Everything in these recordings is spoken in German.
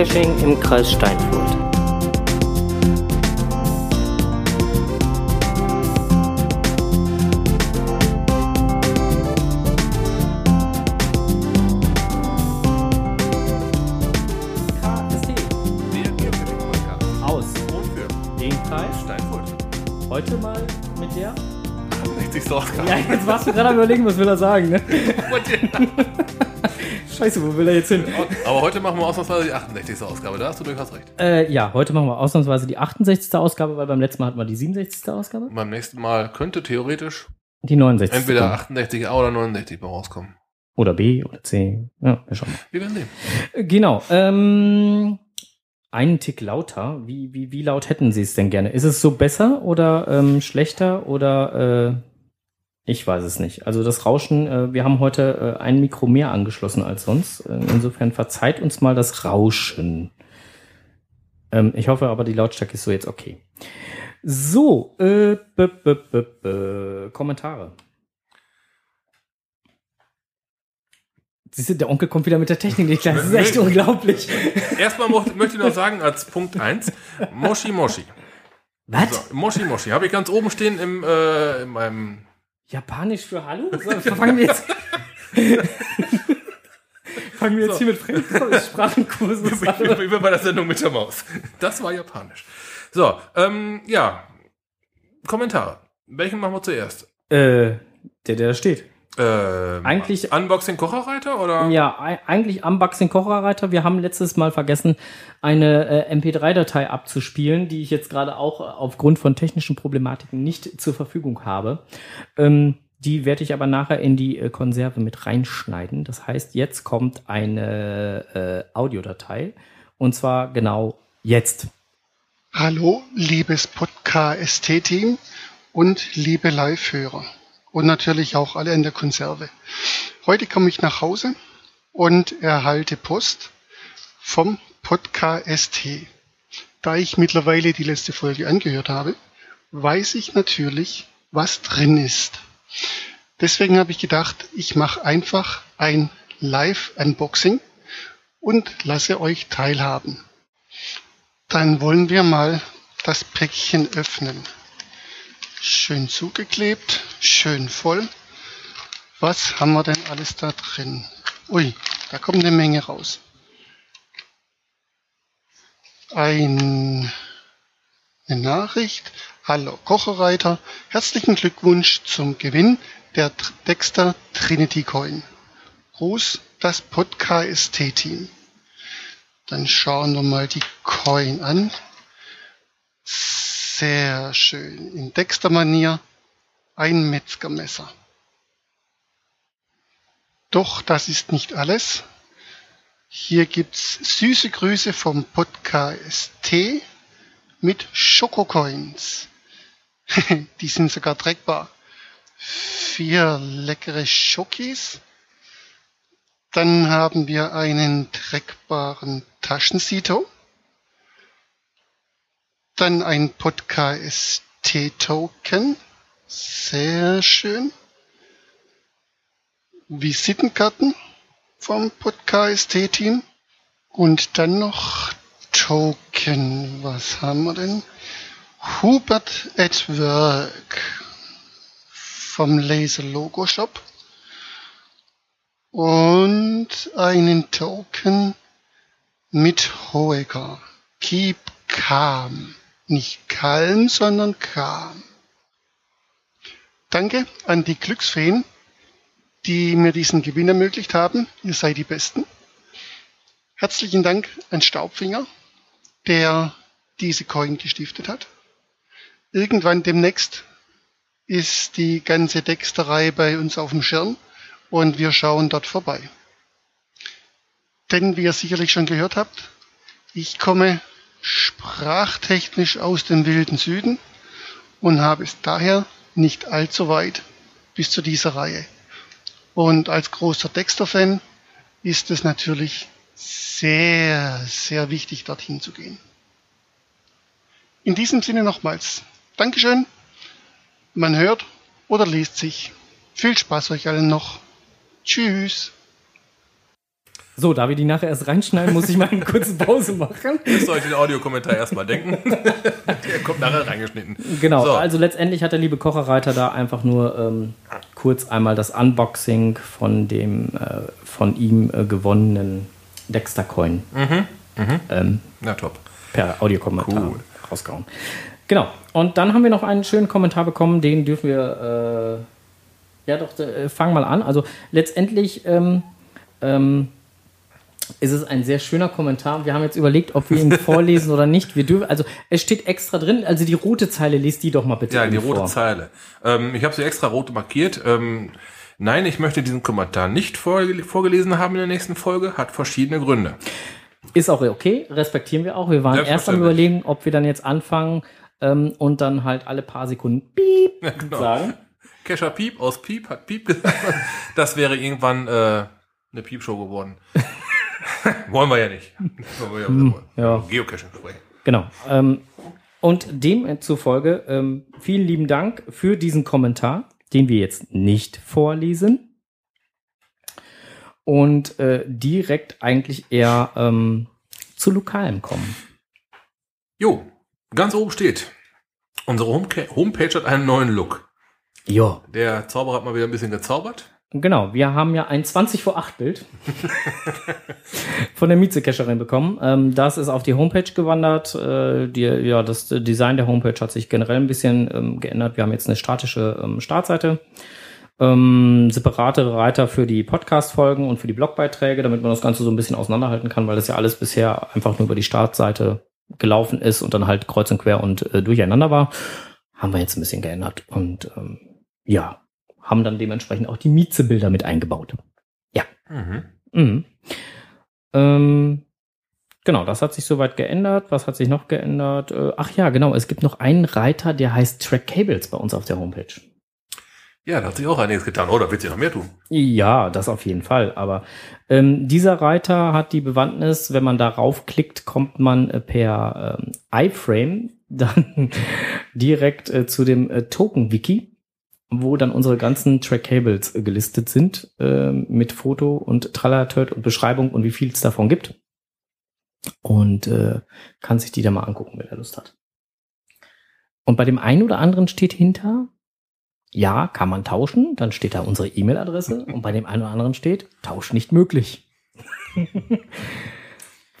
Geocaching im Kreis Steinfurt. KST Der Geocaching-Podcast. aus Und für den Kreis. Steinfurt. Heute mal mit der. 60. Ausgabe. Ja, jetzt warst du gerade am überlegen, was will er sagen, ne? Scheiße, wo will er jetzt hin? Aber heute machen wir ausnahmsweise die 68. Ausgabe. Da hast du durchaus recht. Äh, ja, heute machen wir ausnahmsweise die 68. Ausgabe, weil beim letzten Mal hatten wir die 67. Ausgabe. Und beim nächsten Mal könnte theoretisch Die 69. entweder 68a oder 69 bei rauskommen. Oder B oder C. Ja, wir schauen mal. Wir werden sehen. Äh, Genau. Ähm, einen Tick lauter. Wie, wie, wie laut hätten Sie es denn gerne? Ist es so besser oder ähm, schlechter oder äh, ich weiß es nicht. Also das Rauschen, äh, wir haben heute äh, ein Mikro mehr angeschlossen als sonst. Äh, insofern verzeiht uns mal das Rauschen. Ähm, ich hoffe aber, die Lautstärke ist so jetzt okay. So, äh, b, b, b, Kommentare. Siehst du, der Onkel kommt wieder mit der Technik nicht klar. Das ist echt unglaublich. Erstmal möchte ich noch sagen, als Punkt 1, Moshi Moshi. Was? So, Moshi Moshi. Habe ich ganz oben stehen im, äh, in meinem. Japanisch für Hallo? So, fangen wir jetzt. fangen wir jetzt So. hier mit Fremdsprachenkursen Ich bin, ich bin bei der Sendung mit der Maus. Das war japanisch. So, ähm, ja. Kommentare. Welchen machen wir zuerst? Äh, der, der da steht. Ähm, Eigentlich- Unboxing Kocherreiter oder? Ja, ei- eigentlich Unboxing Kocherreiter. Wir haben letztes Mal vergessen, eine äh, MP3-Datei abzuspielen, die ich jetzt gerade auch äh, aufgrund von technischen Problematiken nicht zur Verfügung habe. Ähm, die werde ich aber nachher in die äh, Konserve mit reinschneiden. Das heißt, jetzt kommt eine äh, Audiodatei. Und zwar genau jetzt. Hallo, liebes Podcast-Team und liebe Live-Hörer und natürlich auch alle in der Konserve. Heute komme ich nach Hause und erhalte Post vom Podcast. Da ich mittlerweile die letzte Folge angehört habe, weiß ich natürlich, was drin ist. Deswegen habe ich gedacht, ich mache einfach ein Live-Unboxing und lasse euch teilhaben. Dann wollen wir mal das Päckchen öffnen. Schön zugeklebt, schön voll. Was haben wir denn alles da drin? Ui, da kommt eine Menge raus. Ein, eine Nachricht. Hallo Kocherreiter, herzlichen Glückwunsch zum Gewinn der Dexter Trinity Coin. Gruß, das Podcast-Team. Dann schauen wir mal die Coin an. Sehr schön. In Dexter-Manier ein Metzgermesser. Doch das ist nicht alles. Hier gibt's süße Grüße vom Podcast mit Schokocoins. die sind sogar trägbar. Vier leckere Schokis. Dann haben wir einen tragbaren Taschensito. Dann ein Podcast-Token. Sehr schön. Visitenkarten vom Podcast-Team. Und dann noch Token. Was haben wir denn? Hubert at Work vom Laser Logo Shop und einen Token mit Hoeker. Keep calm. Nicht calm, sondern calm. Danke an die Glücksfeen, die mir diesen Gewinn ermöglicht haben. Ihr seid die Besten. Herzlichen Dank an Staubfinger, der diese Coin gestiftet hat. Irgendwann demnächst ist die ganze Dexterei bei uns auf dem Schirm und wir schauen dort vorbei. Denn wie ihr sicherlich schon gehört habt, ich komme sprachtechnisch aus dem wilden Süden und habe es daher nicht allzu weit bis zu dieser Reihe. Und als großer Dexter-Fan ist es natürlich sehr, sehr wichtig, dorthin zu gehen. In diesem Sinne nochmals. Dankeschön. Man hört oder liest sich. Viel Spaß euch allen noch. Tschüss. So, da wir die nachher erst reinschneiden, muss ich mal eine kurze Pause machen. Müsst ihr euch den Audiokommentar erstmal denken. Der kommt nachher reingeschnitten. Genau, So. also letztendlich hat der liebe Kocherreiter da einfach nur ähm, kurz einmal das Unboxing von dem äh, von ihm äh, gewonnenen Dexter Coin ähm, Na top. per Audiokommentar Cool. rausgehauen. Genau, und dann haben wir noch einen schönen Kommentar bekommen, den dürfen wir, äh, ja doch, äh, fang mal an. Also letztendlich ähm, ähm, ist es ein sehr schöner Kommentar. Wir haben jetzt überlegt, ob wir ihn vorlesen oder nicht. Wir dürfen, also es steht extra drin, also die rote Zeile, liest die doch mal bitte Ja, die rote vor. Zeile. Ähm, ich habe sie extra rot markiert. Ähm, nein, ich möchte diesen Kommentar nicht vorge vorgelesen haben in der nächsten Folge. Hat verschiedene Gründe. Ist auch okay, respektieren wir auch. Wir waren erst am überlegen, ob wir dann jetzt anfangen ähm, und dann halt alle paar Sekunden Piep genau. sagen. Kescher Piep aus Piep hat Piep gesagt. Das wäre irgendwann äh, eine Piepshow geworden. Wollen wir ja nicht. Wollen wir ja, Hm, ja. Geocaching sprechen. Genau. Ähm, und demzufolge ähm, vielen lieben Dank für diesen Kommentar, den wir jetzt nicht vorlesen. Und äh, direkt eigentlich eher ähm, zu Lokalem kommen. Jo, ganz oben steht. Unsere Homepage hat einen neuen Look. Ja. Der Zauberer hat mal wieder ein bisschen gezaubert. Genau, wir haben ja ein 20 vor 8 Bild von der Mietzecacherin bekommen. Ähm, das ist auf die Homepage gewandert. Äh, die, ja, das Design der Homepage hat sich generell ein bisschen ähm, geändert. Wir haben jetzt eine statische ähm, Startseite, ähm, separate Reiter für die Podcast-Folgen und für die Blogbeiträge, damit man das Ganze so ein bisschen auseinanderhalten kann, weil das ja alles bisher einfach nur über die Startseite gelaufen ist und dann halt kreuz und quer und äh, durcheinander war. Haben wir jetzt ein bisschen geändert und ähm, ja, haben dann dementsprechend auch die Mietzebilder mit eingebaut. Mhm. Mhm. Ähm, genau, das hat sich soweit geändert. Was hat sich noch geändert? Äh, ach ja, genau, es gibt noch einen Reiter, der heißt Track Cables bei uns auf der Homepage. Ja, da hat sich auch einiges getan. Oh, da wird sich noch mehr tun. Ja, das auf jeden Fall. Aber ähm, dieser Reiter hat die Bewandtnis, wenn man darauf klickt, kommt man äh, per ähm, iFrame dann direkt äh, zu dem äh, Token-Wiki, wo dann unsere ganzen Track-Cables äh, gelistet sind, äh, mit Foto und Trallertört und Beschreibung und wie viel es davon gibt. Und äh, kann sich die da mal angucken, wenn er Lust hat. Und bei dem einen oder anderen steht hinter, ja, kann man tauschen, dann steht da unsere E-Mail-Adresse und bei dem einen oder anderen steht, Tausch nicht möglich.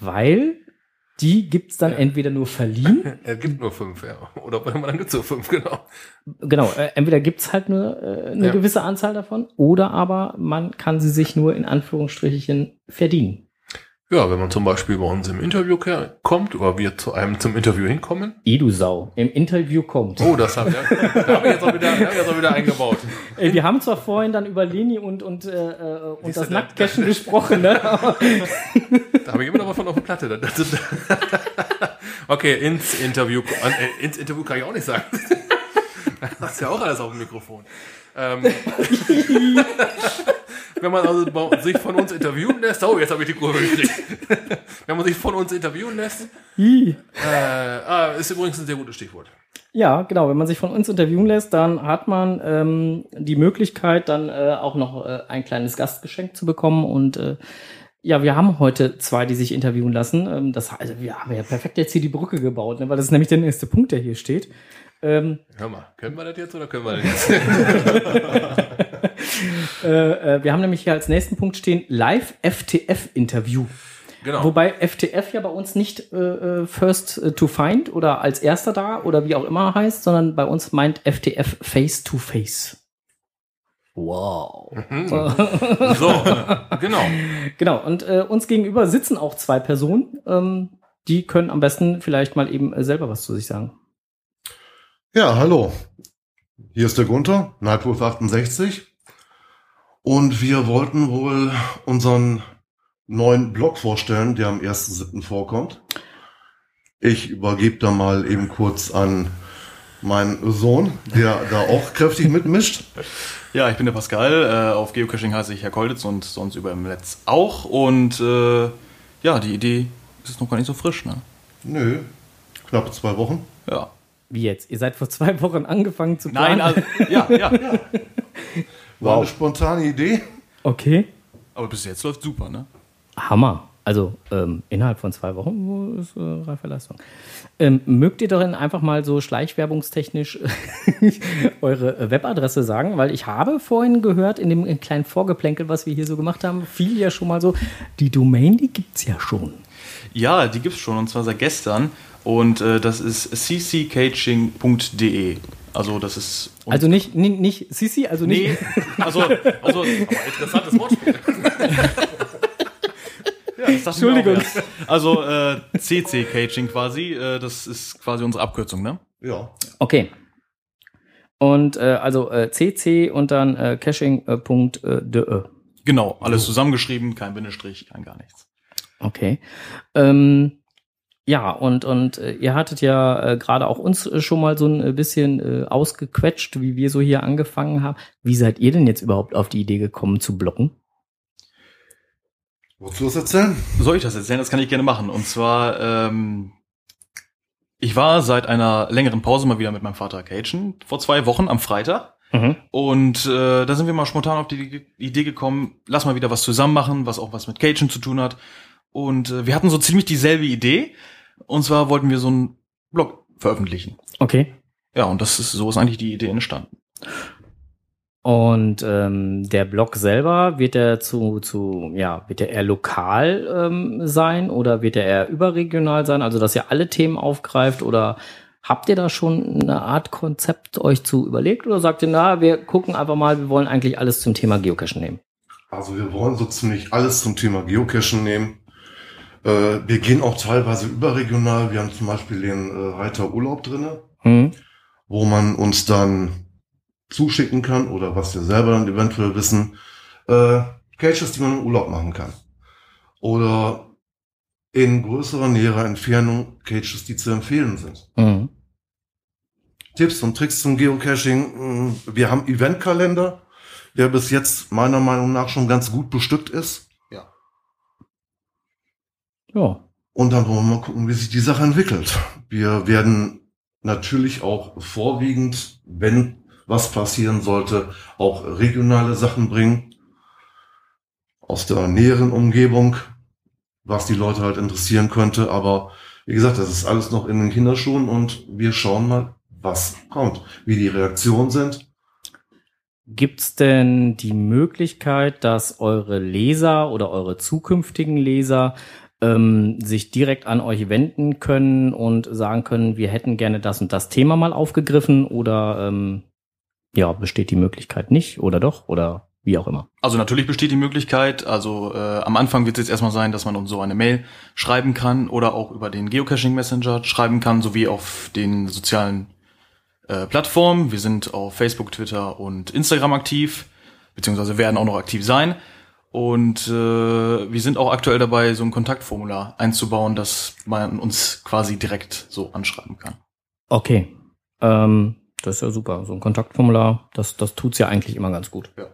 Weil die gibt's dann entweder nur verliehen, Er gibt nur fünf, ja. Oder bei dem anderen gibt es nur fünf, genau. genau, äh, entweder gibt's halt nur äh, eine Ja. gewisse Anzahl davon oder aber man kann sie sich nur in Anführungsstrichen verdienen. Ja, wenn man zum Beispiel bei uns im Interview kommt oder wir zu einem zum Interview hinkommen. Eh du Sau, im Interview kommt. Oh, das habe ich, da hab ich jetzt auch wieder, da hab ich jetzt auch wieder eingebaut. Ey, wir haben zwar vorhin dann über Leni und, und, äh, äh, und Siehst das da- Nacktcashen gesprochen, ne? Da habe ich immer noch was von auf der Platte. Okay, ins Interview, äh, ins Interview kann ich auch nicht sagen. Das ist ja auch alles auf dem Mikrofon. Ähm, wenn man also sich von uns interviewen lässt, oh, jetzt habe ich die Kurve gekriegt. Wenn man sich von uns interviewen lässt, äh, ah, ist übrigens ein sehr gutes Stichwort. Ja, genau. Wenn man sich von uns interviewen lässt, dann hat man ähm, die Möglichkeit, dann äh, auch noch äh, ein kleines Gastgeschenk zu bekommen. Und äh, ja, wir haben heute zwei, die sich interviewen lassen. Ähm, das also wir haben ja perfekt jetzt hier die Brücke gebaut, ne? weil das ist nämlich der nächste Punkt, der hier steht. Ähm, Hör mal, können wir das jetzt oder können wir das jetzt? äh, äh, wir haben nämlich hier als nächsten Punkt stehen Live FTF-Interview. Genau. Wobei FTF ja bei uns nicht äh, äh, First to Find oder als erster da oder wie auch immer heißt, sondern bei uns meint FTF Face to Face. Wow. So, genau. Genau, und äh, uns gegenüber sitzen auch zwei Personen. Ähm, die können am besten vielleicht mal eben äh, selber was zu sich sagen. Ja, hallo. Hier ist der Gunther, Nightwolf 68. Und wir wollten wohl unseren neuen Blog vorstellen, der am 1.7. vorkommt. Ich übergebe da mal eben kurz an meinen Sohn, der da auch kräftig mitmischt. Ja, ich bin der Pascal. Äh, auf Geocaching heiße ich Herr Kolditz und sonst über im Netz auch. Und äh, ja, die Idee ist noch gar nicht so frisch, ne? Nö, knappe zwei Wochen. Ja. Wie jetzt? Ihr seid vor zwei Wochen angefangen zu planen. Nein, also, ja, ja. War eine spontane Idee. okay. Aber bis jetzt läuft super, ne? Hammer. Also ähm, innerhalb von zwei Wochen ist äh, reife Leistung. Ähm, mögt ihr darin einfach mal so schleichwerbungstechnisch eure Webadresse sagen? Weil ich habe vorhin gehört, in dem kleinen Vorgeplänkel, was wir hier so gemacht haben, fiel ja schon mal so, die Domain, die gibt's ja schon. Ja, die gibt's schon und zwar seit gestern. Und äh, das ist cccaging.de. Also das ist. Also nicht, nicht, nicht Sisi, also nicht. Nee, also, also Aber interessantes Wortspiel. Ja, Entschuldigung. Also äh, CC Caging quasi, äh, das ist quasi unsere Abkürzung, ne? Ja. Okay. Und äh, also äh, cc und dann äh, caching.de. Genau, alles zusammengeschrieben, kein Bindestrich, kein gar nichts. Okay. Ähm, ja, und, und äh, ihr hattet ja äh, gerade auch uns äh, schon mal so ein äh, bisschen äh, ausgequetscht, wie wir so hier angefangen haben. Wie seid ihr denn jetzt überhaupt auf die Idee gekommen zu blocken? Wolltest du das erzählen? Soll ich das erzählen? Das kann ich gerne machen. Und zwar, ähm, ich war seit einer längeren Pause mal wieder mit meinem Vater Cagen, vor zwei Wochen am Freitag. Mhm. Und äh, da sind wir mal spontan auf die Idee gekommen, lass mal wieder was zusammen machen, was auch was mit Cajun zu tun hat. Und äh, wir hatten so ziemlich dieselbe Idee. Und zwar wollten wir so einen Blog veröffentlichen. Okay. Ja, und das ist so ist eigentlich die Idee entstanden. Und ähm, der Blog selber wird er zu, zu ja, wird er eher lokal ähm, sein oder wird er eher überregional sein? Also dass ihr alle Themen aufgreift oder habt ihr da schon eine Art Konzept euch zu überlegt oder sagt ihr, na, wir gucken einfach mal, wir wollen eigentlich alles zum Thema Geocachen nehmen? Also wir wollen so ziemlich alles zum Thema Geocachen nehmen. Äh, wir gehen auch teilweise überregional. Wir haben zum Beispiel den äh, Reiter Urlaub drinne, Hm? wo man uns dann zuschicken kann oder was wir selber dann eventuell wissen, äh, Caches, die man im Urlaub machen kann. Oder in größerer, näherer Entfernung Cages, die zu empfehlen sind. Mhm. Tipps und Tricks zum Geocaching. mh, Wir haben Eventkalender, der bis jetzt meiner Meinung nach schon ganz gut bestückt ist. Ja. Und dann wollen wir mal gucken, wie sich die Sache entwickelt. Wir werden natürlich auch vorwiegend, wenn was passieren sollte, auch regionale Sachen bringen. Aus der näheren Umgebung, was die Leute halt interessieren könnte. Aber wie gesagt, das ist alles noch in den Kinderschuhen und wir schauen mal, was kommt, wie die Reaktionen sind. Gibt's denn die Möglichkeit, dass eure Leser oder eure zukünftigen Leser ähm, sich direkt an euch wenden können und sagen können, wir hätten gerne das und das Thema mal aufgegriffen oder ähm, ja, besteht die Möglichkeit nicht oder doch oder wie auch immer. Also natürlich besteht die Möglichkeit, also äh, am Anfang wird es jetzt erstmal sein, dass man uns so eine Mail schreiben kann oder auch über den Geocaching Messenger schreiben kann, sowie auf den sozialen äh, Plattformen. Wir sind auf Facebook, Twitter und Instagram aktiv, beziehungsweise werden auch noch aktiv sein. Und äh, wir sind auch aktuell dabei, so ein Kontaktformular einzubauen, dass man uns quasi direkt so anschreiben kann. Okay. Ähm, das ist ja super. So ein Kontaktformular, das, das tut's ja eigentlich immer ganz gut. Ja.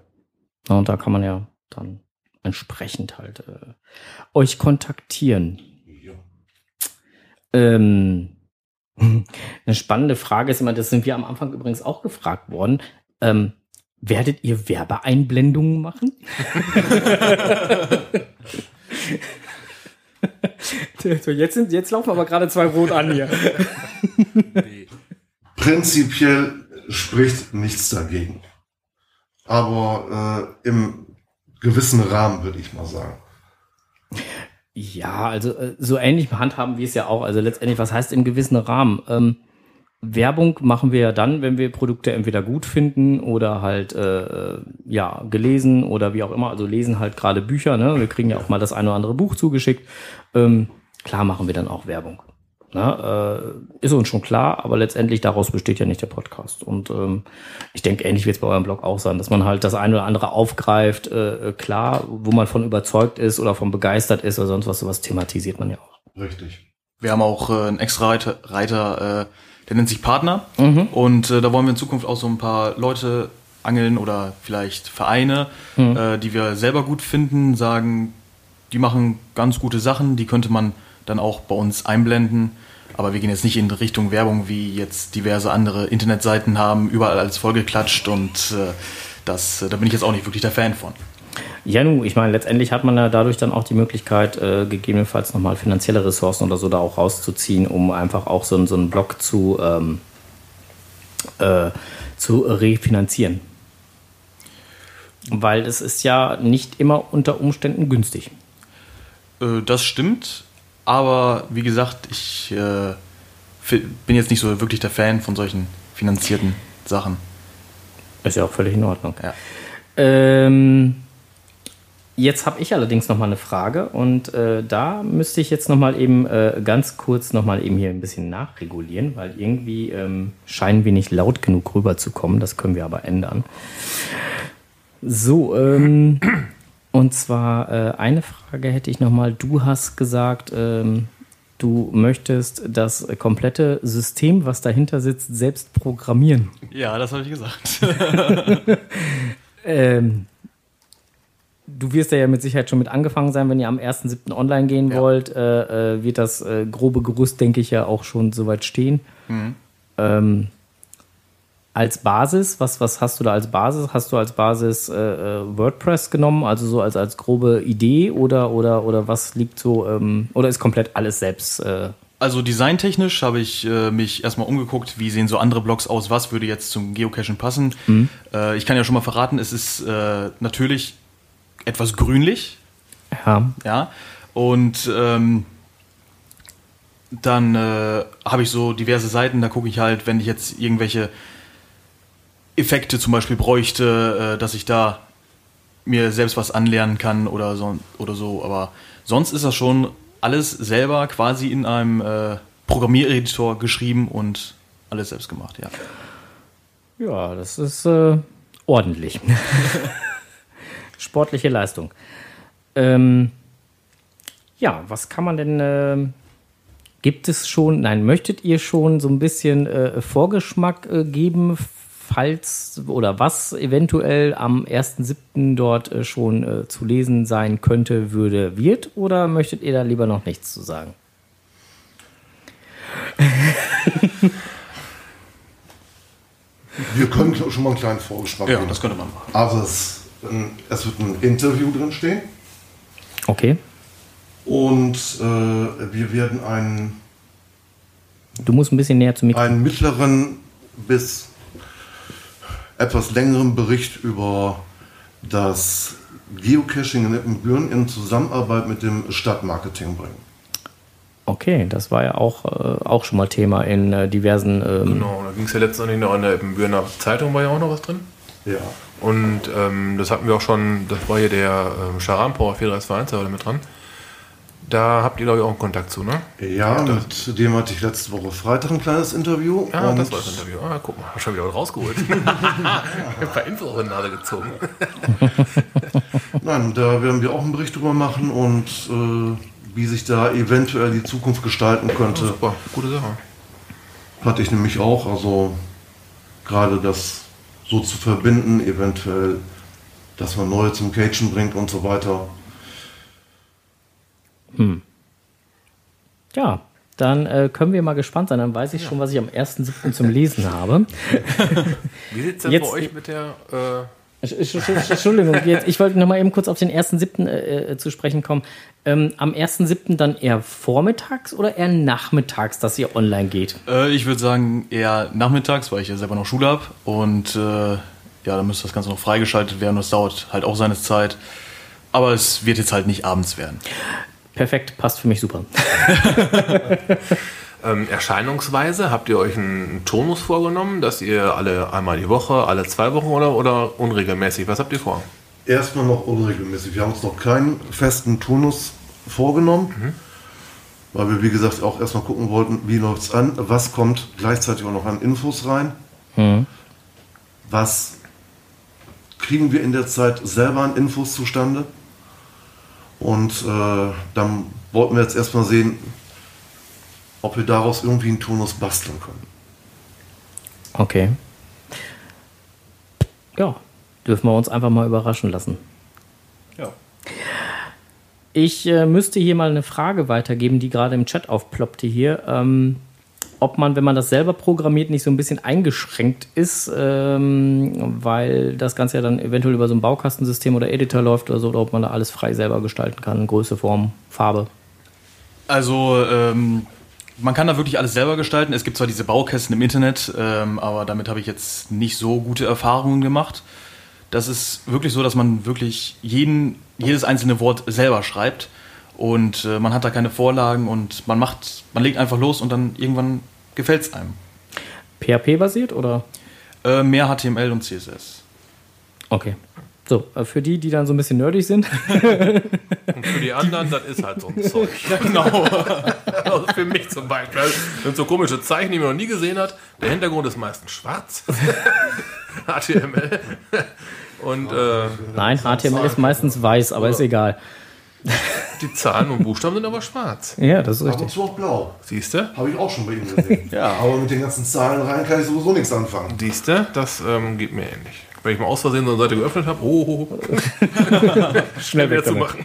Ja, Und da kann man ja dann entsprechend halt äh, euch kontaktieren. Ähm, eine spannende Frage ist immer, das sind wir am Anfang übrigens auch gefragt worden. Ähm, werdet ihr Werbeeinblendungen machen? so, jetzt, sind, jetzt laufen aber gerade zwei rot an hier. Nee. Prinzipiell spricht nichts dagegen. Aber äh, im gewissen Rahmen würde ich mal sagen. Ja, also äh, so ähnlich handhaben wir es ja auch. Also letztendlich, was heißt im gewissen Rahmen? Ähm, Werbung machen wir ja dann, wenn wir Produkte entweder gut finden oder halt äh, ja gelesen oder wie auch immer. Also lesen halt gerade Bücher. Ne? Wir kriegen ja auch mal das eine oder andere Buch zugeschickt. Ähm, klar machen wir dann auch Werbung. Ne? Äh, ist uns schon klar, aber letztendlich daraus besteht ja nicht der Podcast. Und ähm, ich denke, ähnlich wird es bei eurem Blog auch sein, dass man halt das eine oder andere aufgreift, äh, klar, wo man von überzeugt ist oder von begeistert ist oder sonst was, sowas thematisiert man ja auch. Richtig. Wir haben auch äh, einen extra Reiter, Reiter äh, der nennt sich Partner. Mhm. Und äh, da wollen wir in Zukunft auch so ein paar Leute angeln oder vielleicht Vereine, Mhm. äh, die wir selber gut finden, sagen, die machen ganz gute Sachen, die könnte man dann auch bei uns einblenden. Aber wir gehen jetzt nicht in Richtung Werbung, wie jetzt diverse andere Internetseiten haben, überall alles vollgeklatscht und äh, das, äh, da bin ich jetzt auch nicht wirklich der Fan von. Ja, nun, ich meine, letztendlich hat man ja dadurch dann auch die Möglichkeit, äh, gegebenenfalls nochmal finanzielle Ressourcen oder so da auch rauszuziehen, um einfach auch so, so einen Block zu, ähm, äh, zu refinanzieren. Weil es ist ja nicht immer unter Umständen günstig. Äh, das stimmt, aber wie gesagt, ich äh, bin jetzt nicht so wirklich der Fan von solchen finanzierten Sachen. Ist ja auch völlig in Ordnung. Ja. Ähm, jetzt habe ich allerdings noch mal eine Frage und äh, da müsste ich jetzt noch mal eben äh, ganz kurz noch mal eben hier ein bisschen nachregulieren, weil irgendwie ähm, scheinen wir nicht laut genug rüberzukommen. Das können wir aber ändern. So, ähm, und zwar äh, eine Frage hätte ich noch mal. Du hast gesagt, ähm, du möchtest das komplette System, was dahinter sitzt, selbst programmieren. Ja, das habe ich gesagt. Ähm, du wirst ja mit Sicherheit schon mit angefangen sein, wenn ihr am 1.7. online gehen Ja. wollt, äh, äh, wird das äh, grobe Gerüst, denke ich, ja auch schon soweit stehen. Ähm, als Basis, was, was hast du da als Basis? Hast du als Basis äh, äh, WordPress genommen, also so als, als grobe Idee oder, oder, oder was liegt so, ähm, oder ist komplett alles selbst? Äh, Also designtechnisch habe ich äh, mich erstmal umgeguckt, wie sehen so andere Blogs aus, was würde jetzt zum Geocaching passen. Äh, ich kann ja schon mal verraten, es ist äh, natürlich etwas grünlich, ja, ja, und ähm, dann äh, habe ich so diverse Seiten, da gucke ich halt, wenn ich jetzt irgendwelche Effekte zum Beispiel bräuchte, äh, dass ich da mir selbst was anlernen kann oder so, oder so. Aber sonst ist das schon alles selber quasi in einem äh, Programmiereditor geschrieben und alles selbst gemacht, ja. Ja, das ist äh, ordentlich. Sportliche Leistung. Ähm, ja, was kann man denn, ähm, gibt es schon, nein, möchtet ihr schon so ein bisschen äh, Vorgeschmack äh, geben, falls oder was eventuell am 1.7. dort äh, schon äh, zu lesen sein könnte, würde, wird? Oder möchtet ihr da lieber noch nichts zu sagen? Wir können schon mal einen kleinen Vorgeschmack Ja, geben. das könnte man machen. Also es, ähm, es wird ein Interview drin stehen Okay. und äh, wir werden einen, Du musst ein bisschen näher zu mir. einen mittleren bis etwas längeren Bericht über das Geocaching in Ippenbüren in Zusammenarbeit mit dem Stadtmarketing bringen. Okay, das war ja auch, äh, auch schon mal Thema in äh, diversen. Ähm, Genau, da ging es ja letztendlich noch in der Ippenbürener Zeitung, war ja auch noch was drin. Ja. Und ähm, das hatten wir auch schon, das war hier der ähm, Scharampauer 432 war da mit dran. Da habt ihr, glaube ich, auch einen Kontakt zu, ne? Ja, mit dem hatte ich letzte Woche Freitag ein kleines Interview. Ja, und das war das Interview. Ah, guck mal, hab schon wieder rausgeholt. ein paar Infos aus der Nase gezogen. Nein, da werden wir auch einen Bericht drüber machen und äh, wie sich da eventuell die Zukunft gestalten könnte, Super, gute Sache. hatte ich nämlich auch. Also gerade das so zu verbinden, eventuell, dass man neue zum Cagen bringt und so weiter. ja, dann äh, können wir mal gespannt sein. Dann weiß ich schon, was ich am 1.7. zum Lesen habe. Wie sieht es denn Jetzt- bei euch mit der... Entsch- Entsch- Entschuldigung, jetzt, ich wollte noch mal eben kurz auf den 1.7. Äh, äh, zu sprechen kommen. Ähm, am 1.7. dann eher vormittags oder eher nachmittags, dass ihr online geht? Äh, ich würde sagen eher nachmittags, weil ich ja selber noch Schule habe. Und äh, ja, dann müsste das Ganze noch freigeschaltet werden. Das dauert halt auch seine Zeit. Aber es wird jetzt halt nicht abends werden. Perfekt, passt für mich super. ähm, Erscheinungsweise, habt ihr euch einen Tonus vorgenommen, dass ihr alle einmal die Woche, alle zwei Wochen oder, oder unregelmäßig? Was habt ihr vor? Erstmal noch unregelmäßig. Wir haben uns noch keinen festen Turnus vorgenommen, weil wir, wie gesagt, auch erstmal gucken wollten, wie läuft es an, was kommt gleichzeitig auch noch an Infos rein, was kriegen wir in der Zeit selber an Infos zustande. Und äh, dann wollten wir jetzt erstmal sehen, ob wir daraus irgendwie einen Turnus basteln können. Okay. Ja, dürfen wir uns einfach mal überraschen lassen. Ja. Ich äh, müsste hier mal eine Frage weitergeben, die gerade im Chat aufploppte hier. Ähm, ob man, wenn man das selber programmiert, nicht so ein bisschen eingeschränkt ist, ähm, weil das Ganze ja dann eventuell über so ein Baukastensystem oder Editor läuft oder so, oder ob man da alles frei selber gestalten kann, Größe, Form, Farbe. Also ähm, man kann da wirklich alles selber gestalten. Es gibt zwar diese Baukästen im Internet, ähm, aber damit habe ich jetzt nicht so gute Erfahrungen gemacht. Das ist wirklich so, dass man wirklich jeden, jedes einzelne Wort selber schreibt und äh, man hat da keine Vorlagen und man macht, man legt einfach los und dann irgendwann gefällt es einem. PHP-basiert oder? Äh, mehr HTML und CSS. Okay. So, äh, für die, die dann so ein bisschen nerdig sind. Und für die anderen, das ist halt so ein Zeug. genau. also für mich zum Beispiel. Das sind so komische Zeichen, die man noch nie gesehen hat. Der Hintergrund ist meistens schwarz. HTML. Und äh, Nein, HTML ist meistens weiß, aber ist egal. die Zahlen und Buchstaben sind aber schwarz. Ja, das ist Ab und richtig. zu auch blau. Siehst du? Habe ich auch schon bei Ihnen gesehen. Ja. Aber mit den ganzen Zahlen rein kann ich sowieso nichts anfangen. Siehst du? Das ähm, geht mir ähnlich. Wenn ich mal aus Versehen so eine Seite geöffnet habe, oh, oh, oh, Schnell wieder zu machen.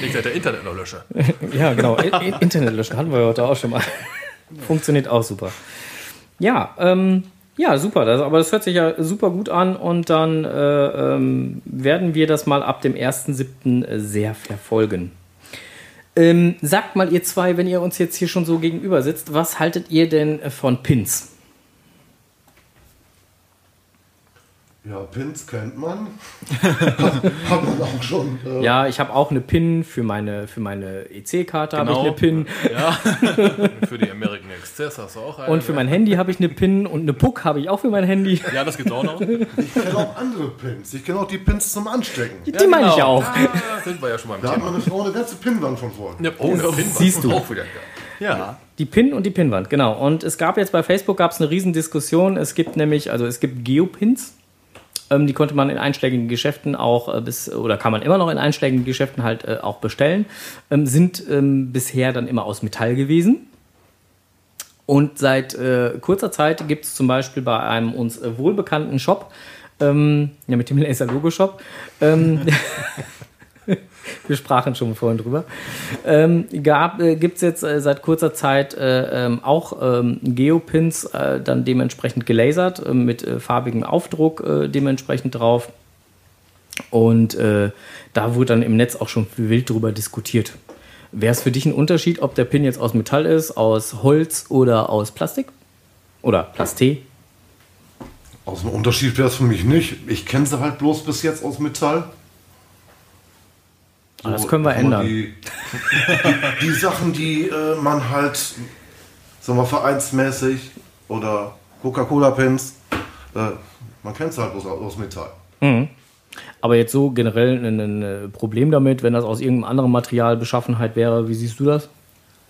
Nicht, dass der Internet noch lösche. Ja, genau. I- Internet löschen hatten wir heute auch schon mal. Funktioniert auch super. Ja, ähm, ja, super. Das, aber das hört sich ja super gut an und dann äh, ähm, werden wir das mal ab dem 1.7. sehr verfolgen. Ähm, sagt mal, ihr zwei, wenn ihr uns jetzt hier schon so gegenüber sitzt, was haltet ihr denn von Pins? Ja, Pins kennt man. Hat man auch schon. Äh, Ja, ich habe auch eine Pin für meine, für meine EC-Karte, habe ich Genau. eine Pin. Ja. Für die American Express hast du auch eine. Und für mein Handy habe ich eine Pin und eine Puck habe ich auch für mein Handy. ja, das gibt's auch noch. Ich kenne auch andere Pins. Ich kenne auch die Pins zum Anstecken. Die meine ich genau. auch. Ah, sind wir ja schon beim Da hat Thema. meine Frau eine ganze Pinwand von voll. Ja, oh, Pinwand siehst du. Auch wieder. Ja. Die Pin und die Pinwand, genau. Und es gab jetzt bei Facebook gab es eine Riesendiskussion. Es gibt nämlich, also es gibt Geopins. Ähm, die konnte man in einschlägigen Geschäften auch äh, bis, oder kann man immer noch in einschlägigen Geschäften halt äh, auch bestellen. Ähm, sind ähm, bisher dann immer aus Metall gewesen. Und seit äh, kurzer Zeit gibt es zum Beispiel bei einem uns wohlbekannten Shop, ja, mit dem Laser Logo Shop, wir sprachen schon vorhin drüber, ähm, äh, gibt es jetzt äh, seit kurzer Zeit äh, ähm, auch ähm, Geopins, äh, dann dementsprechend gelasert, äh, mit äh, farbigem Aufdruck dementsprechend drauf. Und da wurde dann im Netz auch schon wild drüber diskutiert. Wäre es für dich ein Unterschied, ob der Pin jetzt aus Metall ist, aus Holz oder aus Plastik? Oder Plasté? Aus dem Unterschied wäre es für mich nicht. Ich kenne sie halt bloß bis jetzt aus Metall. Ah, das können wir ändern. Die, die, die Sachen, die äh, man halt, sagen wir, vereinsmäßig oder Coca-Cola-Pins, äh, man kennt es halt bloß aus, aus Metall. Aber jetzt so generell ein, ein Problem damit, wenn das aus irgendeinem anderen Material Beschaffenheit wäre, wie siehst du das?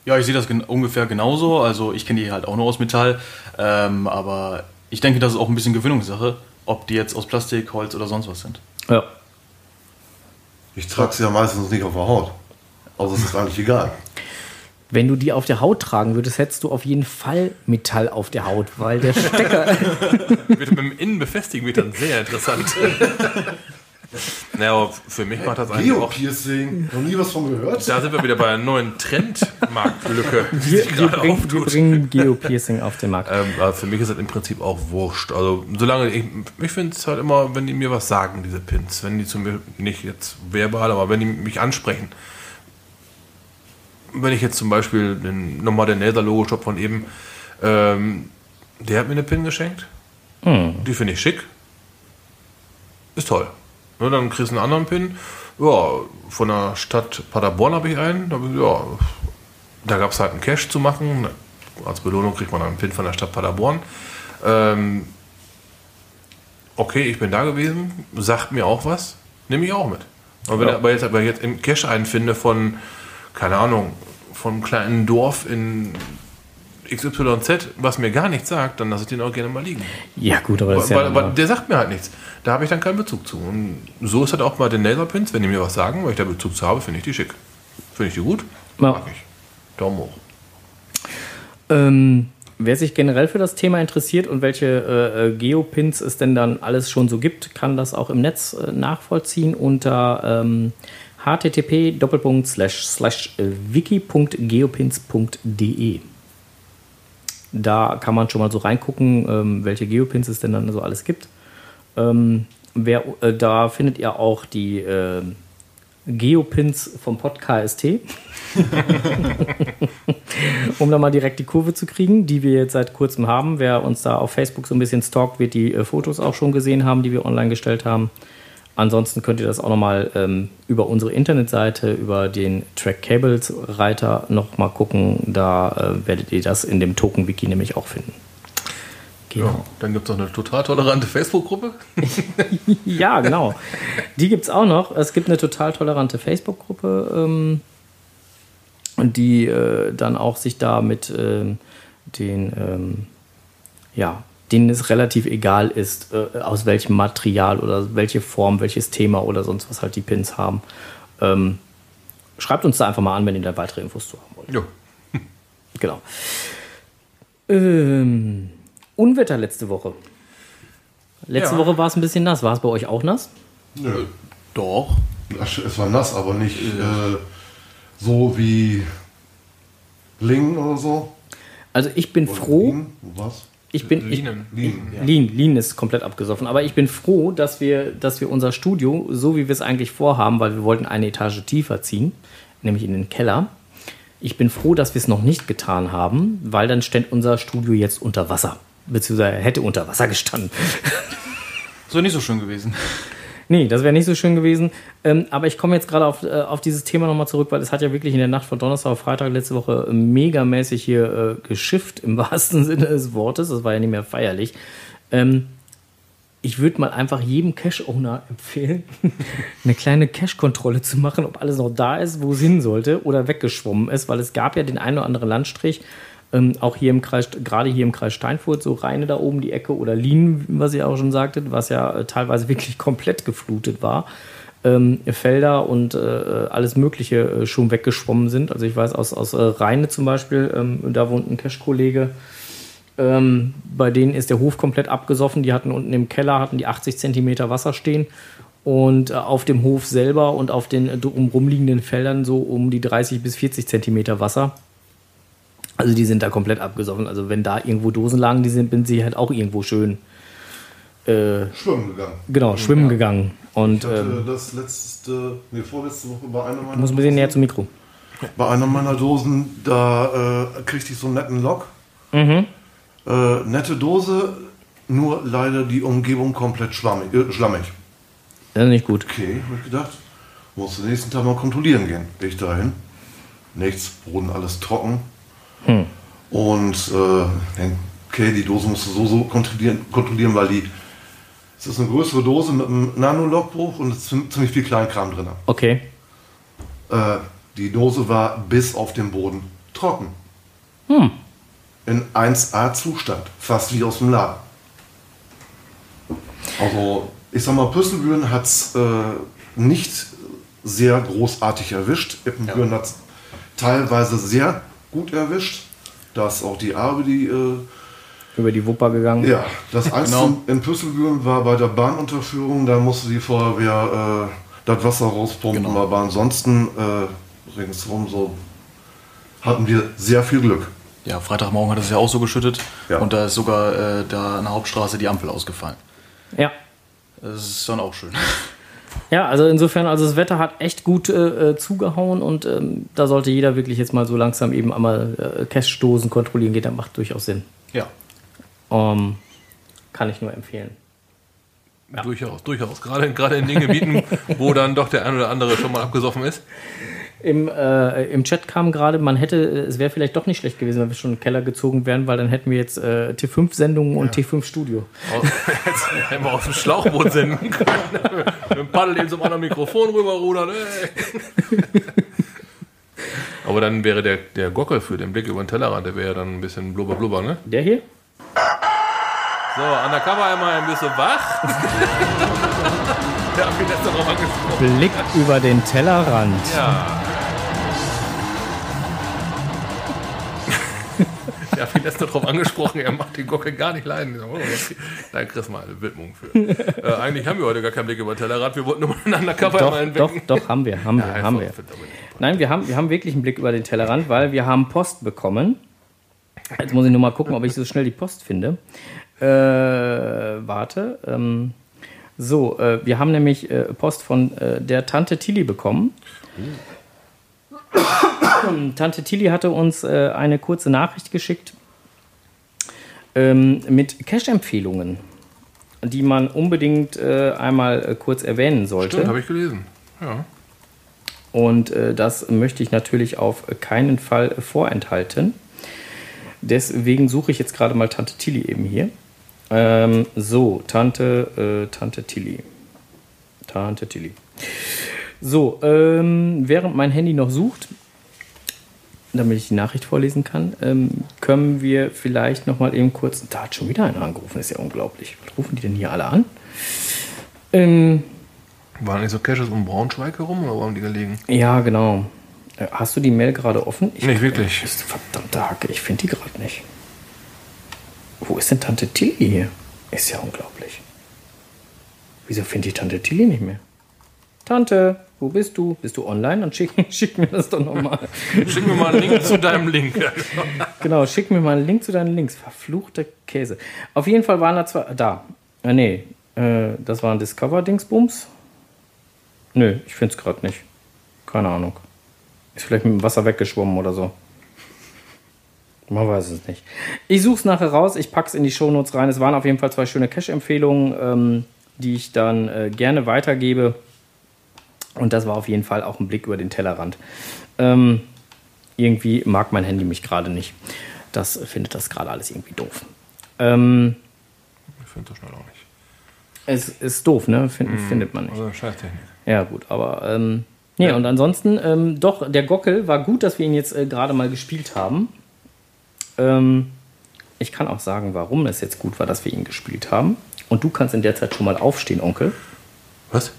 Ja, ich sehe das gen ungefähr genauso. Also ich kenne die halt auch nur aus Metall. Ähm, aber ich denke, das ist auch ein bisschen Gewöhnungssache, ob die jetzt aus Plastik, Holz oder sonst was sind. Ja. Ich trage sie ja meistens nicht auf der Haut. Also es ist eigentlich egal. Wenn du die auf der Haut tragen würdest, hättest du auf jeden Fall Metall auf der Haut, weil der Stecker. Wird mit dem Innen befestigen wird dann sehr interessant. naja, aber für mich macht das eigentlich auch. Geo-Piercing, noch nie was von gehört. Da sind wir wieder bei einer neuen Trendmarktlücke, die wir, sich wir, bringen, wir bringen Geopiercing auf den Markt. Ähm, aber für mich ist das im Prinzip auch wurscht. Also solange ich, ich finde es halt immer, wenn die mir was sagen, diese Pins, wenn die zu mir nicht jetzt verbal, aber wenn die mich ansprechen. Wenn ich jetzt zum Beispiel den, nochmal den Laser-Logo-Shop von eben, ähm, der hat mir eine Pin geschenkt. Die finde ich schick. Ist toll. Ne, dann kriegst du einen anderen Pin. Ja, von der Stadt Paderborn habe ich einen. Da, ja, da gab es halt einen Cash zu machen. Als Belohnung kriegt man einen Pin von der Stadt Paderborn. Ähm, okay, ich bin da gewesen, sagt mir auch was, nehme ich auch mit. Und wenn Ja. ich aber jetzt, aber jetzt im Cash einen finde von, keine Ahnung, von einem kleinen Dorf in XYZ, was mir gar nichts sagt, dann lasse ich den auch gerne mal liegen. Ja, gut, aber das ist ja. Weil, weil der sagt mir halt nichts. Da habe ich dann keinen Bezug zu. Und so ist halt auch bei den Laserpins, wenn die mir was sagen, weil ich da Bezug zu habe, finde ich die schick. Finde ich die gut? Ja. Mag ich. Daumen hoch. Ähm, wer sich generell für das Thema interessiert und welche äh, äh, Geopins es denn dann alles schon so gibt, kann das auch im Netz äh, nachvollziehen unter ähm, http wiki.geopins.de. da kann man schon mal so reingucken, ähm, welche Geopins es denn dann so alles gibt. Ähm, wer, äh, da findet ihr auch die äh, Geopins vom Podcast, um da mal direkt die Kurve zu kriegen, die wir jetzt seit kurzem haben. Wer uns da auf Facebook so ein bisschen stalkt, wird die äh, Fotos auch schon gesehen haben, die wir online gestellt haben. Ansonsten könnt ihr das auch nochmal ähm, über unsere Internetseite, über den Track Cables Reiter nochmal gucken. Da äh, werdet ihr das in dem Token-Wiki nämlich auch finden. Ja, dann gibt es noch eine total tolerante Facebook-Gruppe. ja, genau. Die gibt es auch noch. Es gibt eine total tolerante Facebook-Gruppe, ähm, die äh, dann auch sich da mit ähm, den, ähm, ja, denen es relativ egal ist, äh, aus welchem Material oder welche Form, welches Thema oder sonst was halt die Pins haben. Ähm, schreibt uns da einfach mal an, wenn ihr da weitere Infos zu haben wollt. Jo. Genau. Ähm, Unwetter letzte Woche. Letzte Ja. Woche war es ein bisschen nass. War es bei euch auch nass? Nö. Doch. Es war nass, aber nicht äh, so wie Lingen oder so. Also ich bin Oder froh. Lingen. Was? Ich bin ich, Linen. Lingen. Lean, Lean ist komplett abgesoffen. Aber ich bin froh, dass wir, dass wir unser Studio, so wie wir es eigentlich vorhaben, weil wir wollten eine Etage tiefer ziehen, nämlich in den Keller. Ich bin froh, dass wir es noch nicht getan haben, weil dann ständ unser Studio jetzt unter Wasser. Beziehungsweise hätte unter Wasser gestanden. So nicht so schön gewesen. Nee, das wäre nicht so schön gewesen. Ähm, aber ich komme jetzt gerade auf, äh, auf dieses Thema nochmal zurück, weil es hat ja wirklich in der Nacht von Donnerstag auf Freitag letzte Woche äh, megamäßig hier äh, geschifft, im wahrsten Sinne des Wortes. Das war ja nicht mehr feierlich. Ähm, ich würde mal einfach jedem Cache-Owner empfehlen, eine kleine Cache-Kontrolle zu machen, ob alles noch da ist, wo es hin sollte oder weggeschwommen ist, weil es gab ja den einen oder anderen Landstrich, ähm, auch hier im Kreis, gerade hier im Kreis Steinfurt, so Rheine da oben die Ecke oder Lien, was ihr auch schon sagtet, was ja äh, teilweise wirklich komplett geflutet war. Ähm, Felder und äh, alles Mögliche äh, schon weggeschwommen sind. Also ich weiß aus, aus äh, Rheine zum Beispiel, ähm, da wohnt ein Cache-Kollege, ähm, bei denen ist der Hof komplett abgesoffen. Die hatten unten im Keller hatten die 80 Zentimeter Wasser stehen und auf dem Hof selber und auf den äh, drumrum liegenden Feldern so um die 30 bis 40 Zentimeter Wasser. Also die sind da komplett abgesoffen. Also wenn da irgendwo Dosen lagen, die sind, sind sie halt auch irgendwo schön äh, Schwimmen gegangen. genau schwimmen gegangen. Und Ich hatte ähm, das letzte, nee, vorletzte Woche bei einer meiner musst ein bisschen näher zum Mikro. Bei einer meiner Dosen, da äh, kriegte ich so einen netten Lock. Mhm. Äh, nette Dose, nur leider die Umgebung komplett schwammig, äh, schlammig. Das ist nicht gut. Okay, habe ich gedacht. Muss den nächsten Tag mal kontrollieren gehen. Bin ich dahin. Nichts, Boden alles trocken. Hm. Und äh, okay, die Dose musst du so, so kontrollieren, kontrollieren, weil die. Es ist eine größere Dose mit einem Nano-Lockbruch und es ist ziem- ziemlich viel Kleinkram drin. Okay. Äh, die Dose war bis auf den Boden trocken. Hm. In 1A-Zustand. Fast wie aus dem Laden. Also, ich sag mal, Püsselbüren hat es äh, nicht sehr großartig erwischt. Ippenbüren hat es teilweise sehr gut erwischt. Da ist auch die Arbe, die. Äh, Über die Wupper gegangen. ja, das Einzige Genau. in Püsselbüren war bei der Bahnunterführung. Da musste die Feuerwehr äh, das Wasser rauspumpen. Genau. Aber ansonsten äh, ringsherum so hatten wir sehr viel Glück. Ja, Freitagmorgen hat es ja auch so geschüttet. Ja. Und da ist sogar äh, da an der Hauptstraße die Ampel ausgefallen. ja. Das ist dann auch schön. Ja, also insofern, also das Wetter hat echt gut äh, äh, zugehauen und ähm, da sollte jeder wirklich jetzt mal so langsam eben einmal äh, Cash-Dosen kontrollieren geht, das macht durchaus Sinn. Ja. Ähm, kann ich nur empfehlen. Durchaus, durchaus. Gerade, gerade in den Gebieten, wo dann doch der ein oder andere schon mal abgesoffen ist. Im, äh, Im Chat kam gerade, man hätte, es wäre vielleicht doch nicht schlecht gewesen, wenn wir schon in den Keller gezogen wären, weil dann hätten wir jetzt äh, T5-Sendungen und T5-Studio. Jetzt hätten wir aus dem Schlauchboot senden können. Mit dem Paddel eben zum anderen Mikrofon rüberrudern. Aber dann wäre der, der Gockel für den Blick über den Tellerrand, der wäre ja dann ein bisschen blubber blubber, ne? Der hier? So, undercover einmal ein bisschen wach. der hat mich letzte drauf angesprochen. Blick über den Tellerrand. Ja. Der hat mich drauf angesprochen, er macht den Gockel gar nicht leiden. Oh, okay. Da kriegst du mal eine Widmung für. äh, eigentlich haben wir heute gar keinen Blick über den Tellerrand, wir wollten nur mal einen undercover Doch, einmal doch, doch, haben wir, haben wir, haben wir. Nein, wir haben, wir haben wirklich einen Blick über den Tellerrand, weil wir haben Post bekommen Jetzt muss ich nur mal gucken, ob ich so schnell die Post finde. Äh, warte. Ähm, so, äh, wir haben nämlich äh, Post von äh, der Tante Tilly bekommen. Tante Tilly hatte uns äh, eine kurze Nachricht geschickt ähm, mit Cash-Empfehlungen, die man unbedingt äh, einmal äh, kurz erwähnen sollte. Habe ich gelesen. Ja. Und das möchte ich natürlich auf keinen Fall vorenthalten. Deswegen suche ich jetzt gerade mal Tante Tilly eben hier. Ähm, so, Tante, äh, Tante Tilly. Tante Tilly. So, ähm, während mein Handy noch sucht, damit ich die Nachricht vorlesen kann, ähm, können wir vielleicht noch mal eben kurz. Da hat schon wieder einer angerufen, ist ja unglaublich. Was rufen die denn hier alle an? Ähm, Waren nicht so Caches um Braunschweig herum oder wo haben die gelegen? ja, genau. Äh, Hast du die Mail gerade offen? Ich, Nicht wirklich. Ist verdammte Hacke, ich finde die gerade nicht. Wo ist denn Tante Tilly hier? Ist ja unglaublich. Wieso finde ich Tante Tilly nicht mehr? Tante, wo bist du? Bist du online? Dann schick, schick mir das doch nochmal. Schick mir mal einen Link zu deinem Link. Genau, schick mir mal einen Link zu deinen Links. Verfluchter Käse. Auf jeden Fall waren da zwei. Da. Äh, nee, äh, das war ein Discover-Dingsbums. Nö, ich finde es gerade nicht. Keine Ahnung. Ist vielleicht mit dem Wasser weggeschwommen oder so. Man weiß es nicht. Ich suche es nachher raus. Ich packe es in die Shownotes rein. Es waren auf jeden Fall zwei schöne Cache-Empfehlungen, ähm, die ich dann äh, gerne weitergebe. Und das war auf jeden Fall auch ein Blick über den Tellerrand. Ähm, irgendwie mag mein Handy mich gerade nicht. Das findet das gerade alles irgendwie doof. Ähm, Ich finde das schnell auch nicht. es ist doof, ne? Find, Findet man nicht. Also Scheißtechnik. Ja, gut, aber ähm, nee, und ansonsten, ähm, doch, der Gockel war gut, dass wir ihn jetzt äh, gerade mal gespielt haben. Ähm, ich kann auch sagen, warum es jetzt gut war, dass wir ihn gespielt haben. Und du kannst in der Zeit schon mal aufstehen, Onkel. Was?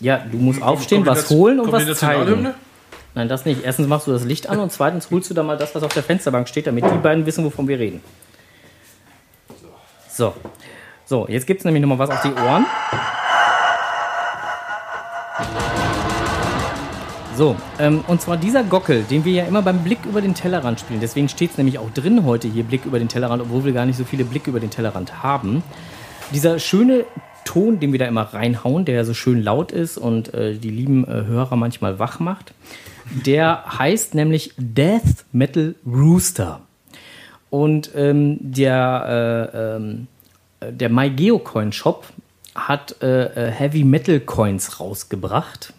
Ja, du musst aufstehen, was holen und was zeigen. Nein, das nicht. Erstens machst du das Licht an und zweitens holst du da mal das, was auf der Fensterbank steht, damit die beiden wissen, wovon wir reden. So. So, jetzt gibt es nämlich nochmal was auf die Ohren. So, ähm, und zwar dieser Gockel, den wir ja immer beim Blick über den Tellerrand spielen. Deswegen steht es nämlich auch drin heute hier Blick über den Tellerrand, obwohl wir gar nicht so viele Blicke über den Tellerrand haben. Dieser schöne Ton, den wir da immer reinhauen, der ja so schön laut ist und äh, die lieben äh, Hörer manchmal wach macht, der heißt nämlich Death Metal Rooster. Und ähm, der, äh, ähm, äh, der MyGeocoin Shop hat äh, äh, Heavy Metal Coins rausgebracht.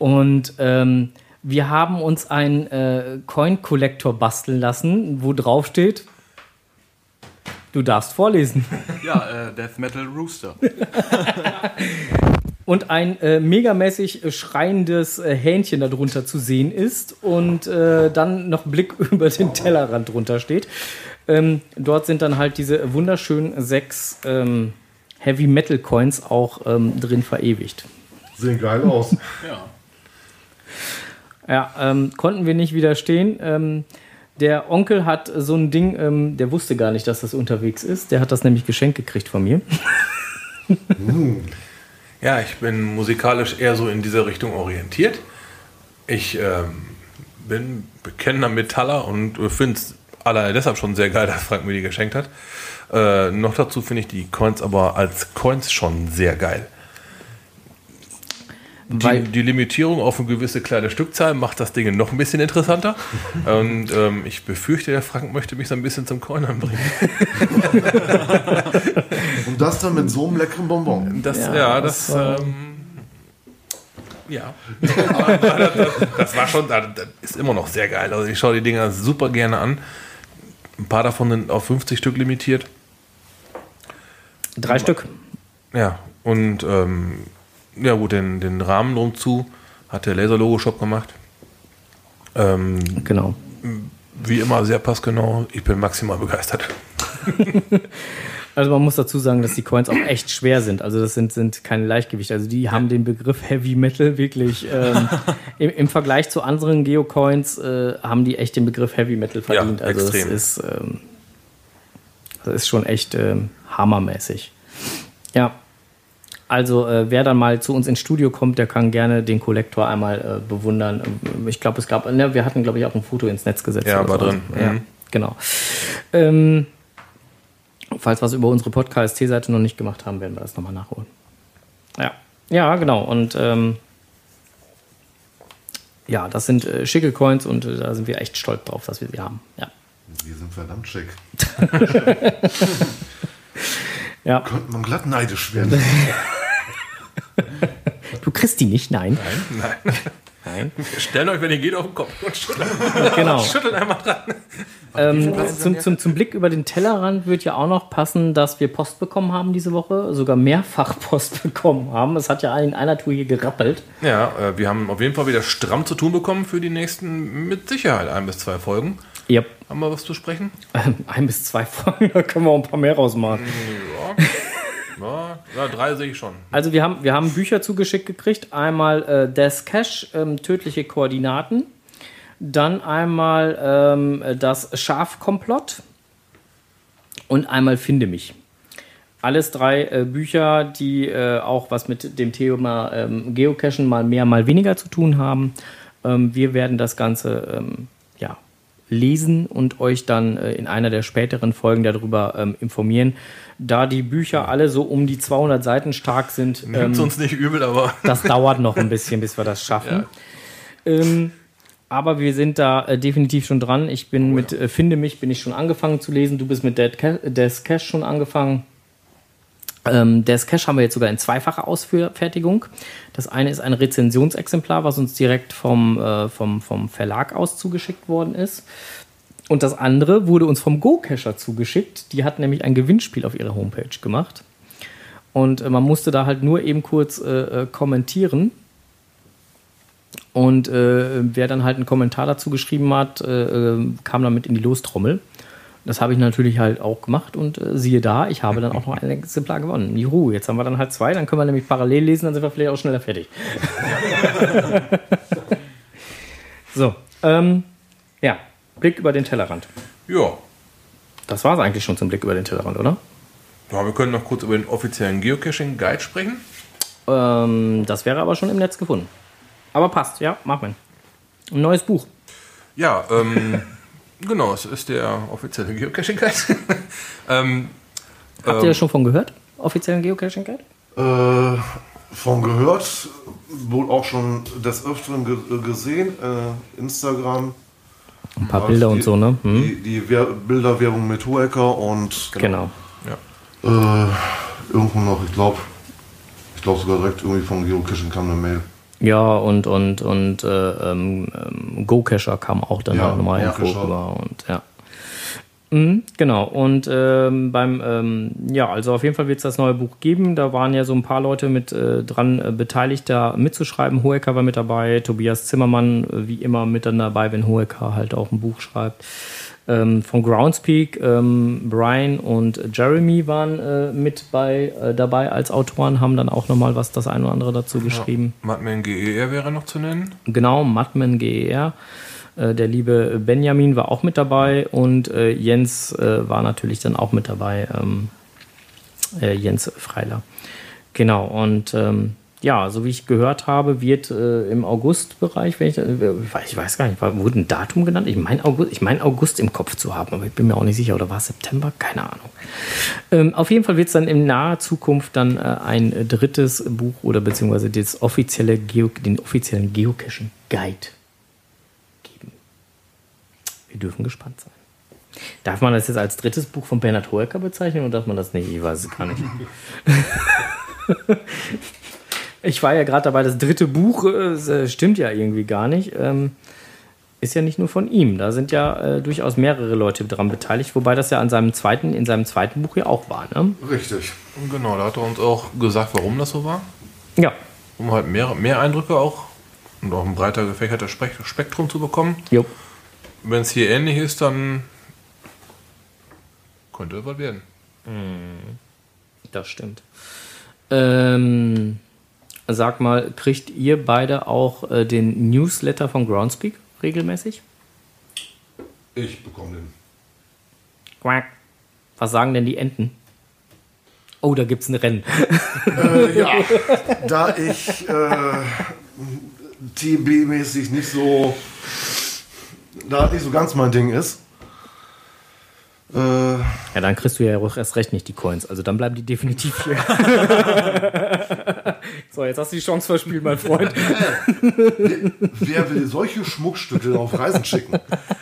Und ähm, wir haben uns einen äh, Coin Collector basteln lassen, wo drauf steht, du darfst vorlesen. Ja, äh, Death Metal Rooster. und ein äh, megamäßig äh, schreiendes äh, Hähnchen darunter zu sehen ist und äh, dann noch Blick über den Tellerrand drunter steht. Ähm, dort sind dann halt diese wunderschönen sechs ähm, Heavy Metal Coins auch ähm, drin verewigt. Sehen geil aus. Ja. Ja, ähm, konnten wir nicht widerstehen. Ähm, der Onkel hat so ein Ding, ähm, der wusste gar nicht, dass das unterwegs ist. Der hat das nämlich geschenkt gekriegt von mir. Ja, ich bin musikalisch eher so in diese Richtung orientiert. Ich ähm, bin bekennender Metaller und finde es alleine deshalb schon sehr geil, dass Frank mir die geschenkt hat. Äh, noch dazu finde ich die Coins aber als Coins schon sehr geil. Die, die Limitierung auf eine gewisse kleine Stückzahl macht das Ding noch ein bisschen interessanter. Und ähm, ich befürchte, der Frank möchte mich so ein bisschen zum Coinern bringen. Und das dann mit so einem leckeren Bonbon. Das, Ja, ja, das, das war- ähm, ja. das, das war schon, das ist immer noch sehr geil. Also ich schaue die Dinger super gerne an. Ein paar davon sind auf 50 Stück limitiert. Drei Stück. Ja, und ähm, ja gut, den, den Rahmen drum zu hat der Laser-Logo-Shop gemacht. Ähm, Genau. wie immer sehr passgenau. Ich bin maximal begeistert. Also man muss dazu sagen, dass die Coins auch echt schwer sind. Also das sind, sind keine Leichtgewichte. Also die haben den Begriff Heavy Metal wirklich ähm, im, im Vergleich zu anderen Geocoins äh, haben die echt den Begriff Heavy Metal verdient. Ja, also extrem. das ist, ähm, das ist schon echt ähm, hammermäßig. Ja. Also äh, wer dann mal zu uns ins Studio kommt, der kann gerne den Kollektor einmal äh, bewundern. Ich glaube, es gab, ne, wir hatten glaube ich auch ein Foto ins Netz gesetzt. Ja, war so. drin. Ja. Mhm. genau. Ähm, falls wir es über unsere Podcast-Seite noch nicht gemacht haben, werden wir das nochmal nachholen. Ja, ja, genau. Und ähm, ja, das sind äh, schicke Coins und äh, da sind wir echt stolz drauf, dass wir sie haben. Ja. Die sind verdammt schick. ja. Könnte man glatt neidisch werden. Du kriegst die nicht, nein. Nein, nein. Nein. Stellen euch, wenn ihr geht, auf den Kopf und schütteln, Genau. schütteln einmal dran. Ähm, zum, zum, zum Blick über den Tellerrand wird ja auch noch passen, dass wir Post bekommen haben diese Woche, sogar mehrfach Post bekommen haben. Es hat ja in einer Tour hier gerappelt. Ja, äh, wir haben auf jeden Fall wieder stramm zu tun bekommen für die nächsten, mit Sicherheit ein bis zwei Folgen. Yep. Haben wir was zu sprechen? Ähm, ein bis zwei Folgen, da können wir auch ein paar mehr rausmachen. Ja, ja, ja drei sehe ich schon. Also wir haben, wir haben Bücher zugeschickt gekriegt. Einmal äh, Death Cash, ähm, tödliche Koordinaten. Dann einmal ähm, das Schafkomplott. Und einmal Finde mich. Alles drei äh, Bücher, die äh, auch was mit dem Thema ähm, Geocachen mal mehr, mal weniger zu tun haben. Ähm, wir werden das Ganze ähm, ja, lesen und euch dann äh, in einer der späteren Folgen darüber ähm, informieren. Da die Bücher alle so um die 200 Seiten stark sind, ähm, Nimmt's uns nicht übel, aber das dauert noch ein bisschen, bis wir das schaffen. Ähm, aber wir sind da äh, definitiv schon dran. Ich bin mit äh, Finde mich, bin ich schon angefangen zu lesen. Du bist mit Dead Ca Death Cash schon angefangen. Ähm, Death Cash haben wir jetzt sogar in zweifacher Ausfertigung. Das eine ist ein Rezensionsexemplar, was uns direkt vom, äh, vom, vom Verlag aus zugeschickt worden ist. Und das andere wurde uns vom Go-Cacher zugeschickt. Die hat nämlich ein Gewinnspiel auf ihrer Homepage gemacht. Und äh, man musste da halt nur eben kurz äh, äh, kommentieren. Und äh, wer dann halt einen Kommentar dazu geschrieben hat, äh, äh, kam damit in die Lostrommel. Das habe ich natürlich halt auch gemacht und siehe da, ich habe dann auch noch ein Exemplar gewonnen. Juhu, jetzt haben wir dann halt zwei, dann können wir nämlich parallel lesen, dann sind wir vielleicht auch schneller fertig. so, ähm, ja, Blick über den Tellerrand. ja. Das war es eigentlich schon zum Blick über den Tellerrand, oder? ja. Wir können noch kurz über den offiziellen Geocaching-Guide sprechen. Ähm, das wäre aber schon im Netz gefunden. Aber passt, ja, machen wir. Ein neues Buch. Ja, ähm, genau, es ist der offizielle Geocaching-Guide. ähm, Habt ihr da schon von gehört? Offiziellen Geocaching Guide? Äh, von gehört, wohl auch schon des Öfteren ge gesehen, äh, Instagram. Ein paar Ja, Bilder die- und so, ne? Hm? Die, die Wer Bilderwerbung mit Hohecker und Genau. ja. äh, irgendwo noch, ich glaube, ich glaube sogar direkt irgendwie von Geocaching kam eine Mail. Ja, und, und, und äh, ähm, ähm, Go-Cacher kam auch dann Ja, halt nochmal irgendwo rüber und ja. Mhm, genau, und ähm, beim, ähm, ja, also auf jeden Fall wird es das neue Buch geben. Da waren ja so ein paar Leute mit äh, dran äh, beteiligt, da mitzuschreiben. Hohecker war mit dabei, Tobias Zimmermann äh, wie immer mit dann dabei, wenn Hohecker halt auch ein Buch schreibt. Ähm, von Groundspeak, ähm, Brian und Jeremy waren äh, mit bei, äh, dabei als Autoren, haben dann auch nochmal was das ein oder andere dazu geschrieben. Madman GER wäre noch zu nennen. Genau, Madman GER. Äh, Der liebe Benjamin war auch mit dabei und äh, Jens äh, war natürlich dann auch mit dabei. Ähm, äh, Jens Freiler. Genau, und ähm, ja, so wie ich gehört habe, wird äh, im August-Bereich, wenn ich, äh, ich weiß gar nicht, wurde ein Datum genannt? Ich meine August, ich mein August im Kopf zu haben, aber ich bin mir auch nicht sicher, oder war es September? Keine Ahnung. Ähm, auf jeden Fall wird es dann in naher Zukunft dann äh, ein drittes Buch oder beziehungsweise das offizielle Geo, den offiziellen Geocaching-Guide. Wir dürfen gespannt sein. Darf man das jetzt als drittes Buch von Bernhard Hoeker bezeichnen oder darf man das nicht? Ich weiß es gar nicht. ich war ja gerade dabei, das dritte Buch, äh, es, äh, stimmt ja irgendwie gar nicht. Ähm, ist ja nicht nur von ihm. Da sind ja äh, durchaus mehrere Leute dran beteiligt, wobei das ja an seinem zweiten, in seinem zweiten Buch ja auch war. Ne? Richtig. Und genau, da hat er uns auch gesagt, warum das so war. Ja. Um halt mehr, mehr Eindrücke auch und auch ein breiter gefächerter Spek- Spektrum zu bekommen. Jo. Wenn es hier ähnlich ist, dann könnte was werden. Das stimmt. Ähm, sag mal, kriegt ihr beide auch äh, den Newsletter von Groundspeak regelmäßig? Ich bekomme den. Quack. Was sagen denn die Enten? Oh, da gibt's ein Rennen. Äh, ja, da ich äh, TB-mäßig nicht so, da nicht so ganz mein Ding ist, Äh, Ja, dann kriegst du ja auch erst recht nicht die Coins. Also dann bleiben die definitiv hier. so, jetzt hast du die Chance verspielt, mein Freund. wer will solche Schmuckstücke auf Reisen schicken?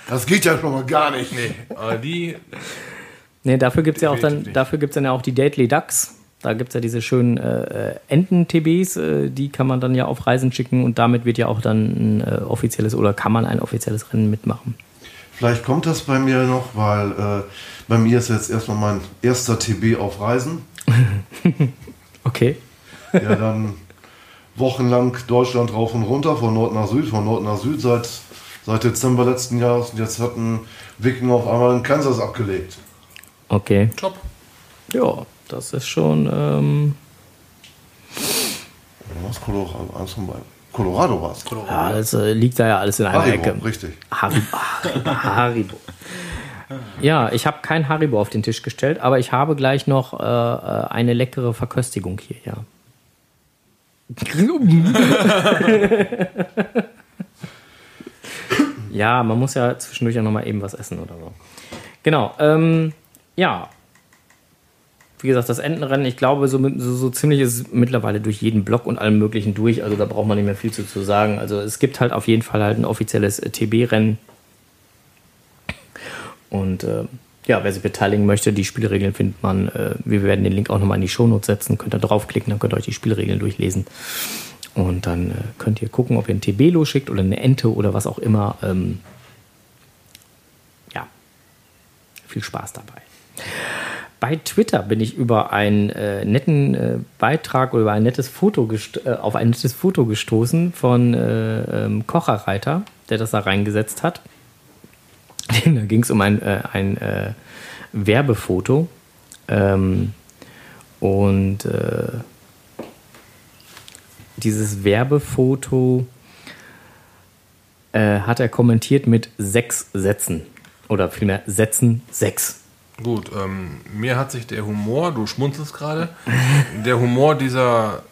Das geht ja schon mal gar nicht. Nee, aber die, Nee, dafür gibt's ja auch dann, dafür gibt's dann ja auch die Dately Ducks. Da gibt's ja diese schönen äh, äh, Enten-TBs, äh, die kann man dann ja auf Reisen schicken und damit wird ja auch dann ein äh, offizielles oder kann man ein offizielles Rennen mitmachen. Vielleicht kommt das bei mir noch, weil äh, bei mir ist jetzt erstmal mein erster TB auf Reisen. Okay. Ja, dann wochenlang Deutschland rauf und runter, von Nord nach Süd, von Nord nach Süd seit, seit Dezember letzten Jahres. Und jetzt hat ein Wiking auf einmal in Kansas abgelegt. Okay. top. Ja, das ist schon. Ähm, Was? Colorado. Colorado war es. ja, das äh, liegt da ja alles in einer Haribo, Ecke. richtig. Haribo. Haribo. Haribo. Ja, ich habe kein Haribo auf den Tisch gestellt, aber ich habe gleich noch äh, äh, eine leckere Verköstigung hier, ja. ja, man muss ja zwischendurch ja nochmal eben was essen oder so. Genau, ähm, ja. Wie gesagt, das Entenrennen, ich glaube, so, so, so ziemlich ist es mittlerweile durch jeden Block und allem Möglichen durch. Also da braucht man nicht mehr viel zu, zu sagen. Also es gibt halt auf jeden Fall halt ein offizielles äh, TB-Rennen. Und äh, ja, wer sich beteiligen möchte, die Spielregeln findet man. Äh, wir werden den Link auch nochmal in die Shownotes setzen. Könnt ihr draufklicken, dann könnt ihr euch die Spielregeln durchlesen. Und dann äh, könnt ihr gucken, ob ihr ein TB losschickt oder eine Ente oder was auch immer. Ähm, ja, viel Spaß dabei. Bei Twitter bin ich über einen äh, netten äh, Beitrag oder über ein nettes Foto äh, auf ein nettes Foto gestoßen von äh, ähm, Kocherreiter, der das da reingesetzt hat. da ging es um ein, äh, ein äh, Werbefoto. Ähm, und dieses Werbefoto hat er kommentiert mit sechs Sätzen. Oder vielmehr Sätzen sechs. Gut, ähm, mir hat sich der Humor, du schmunzelst gerade, der Humor dieser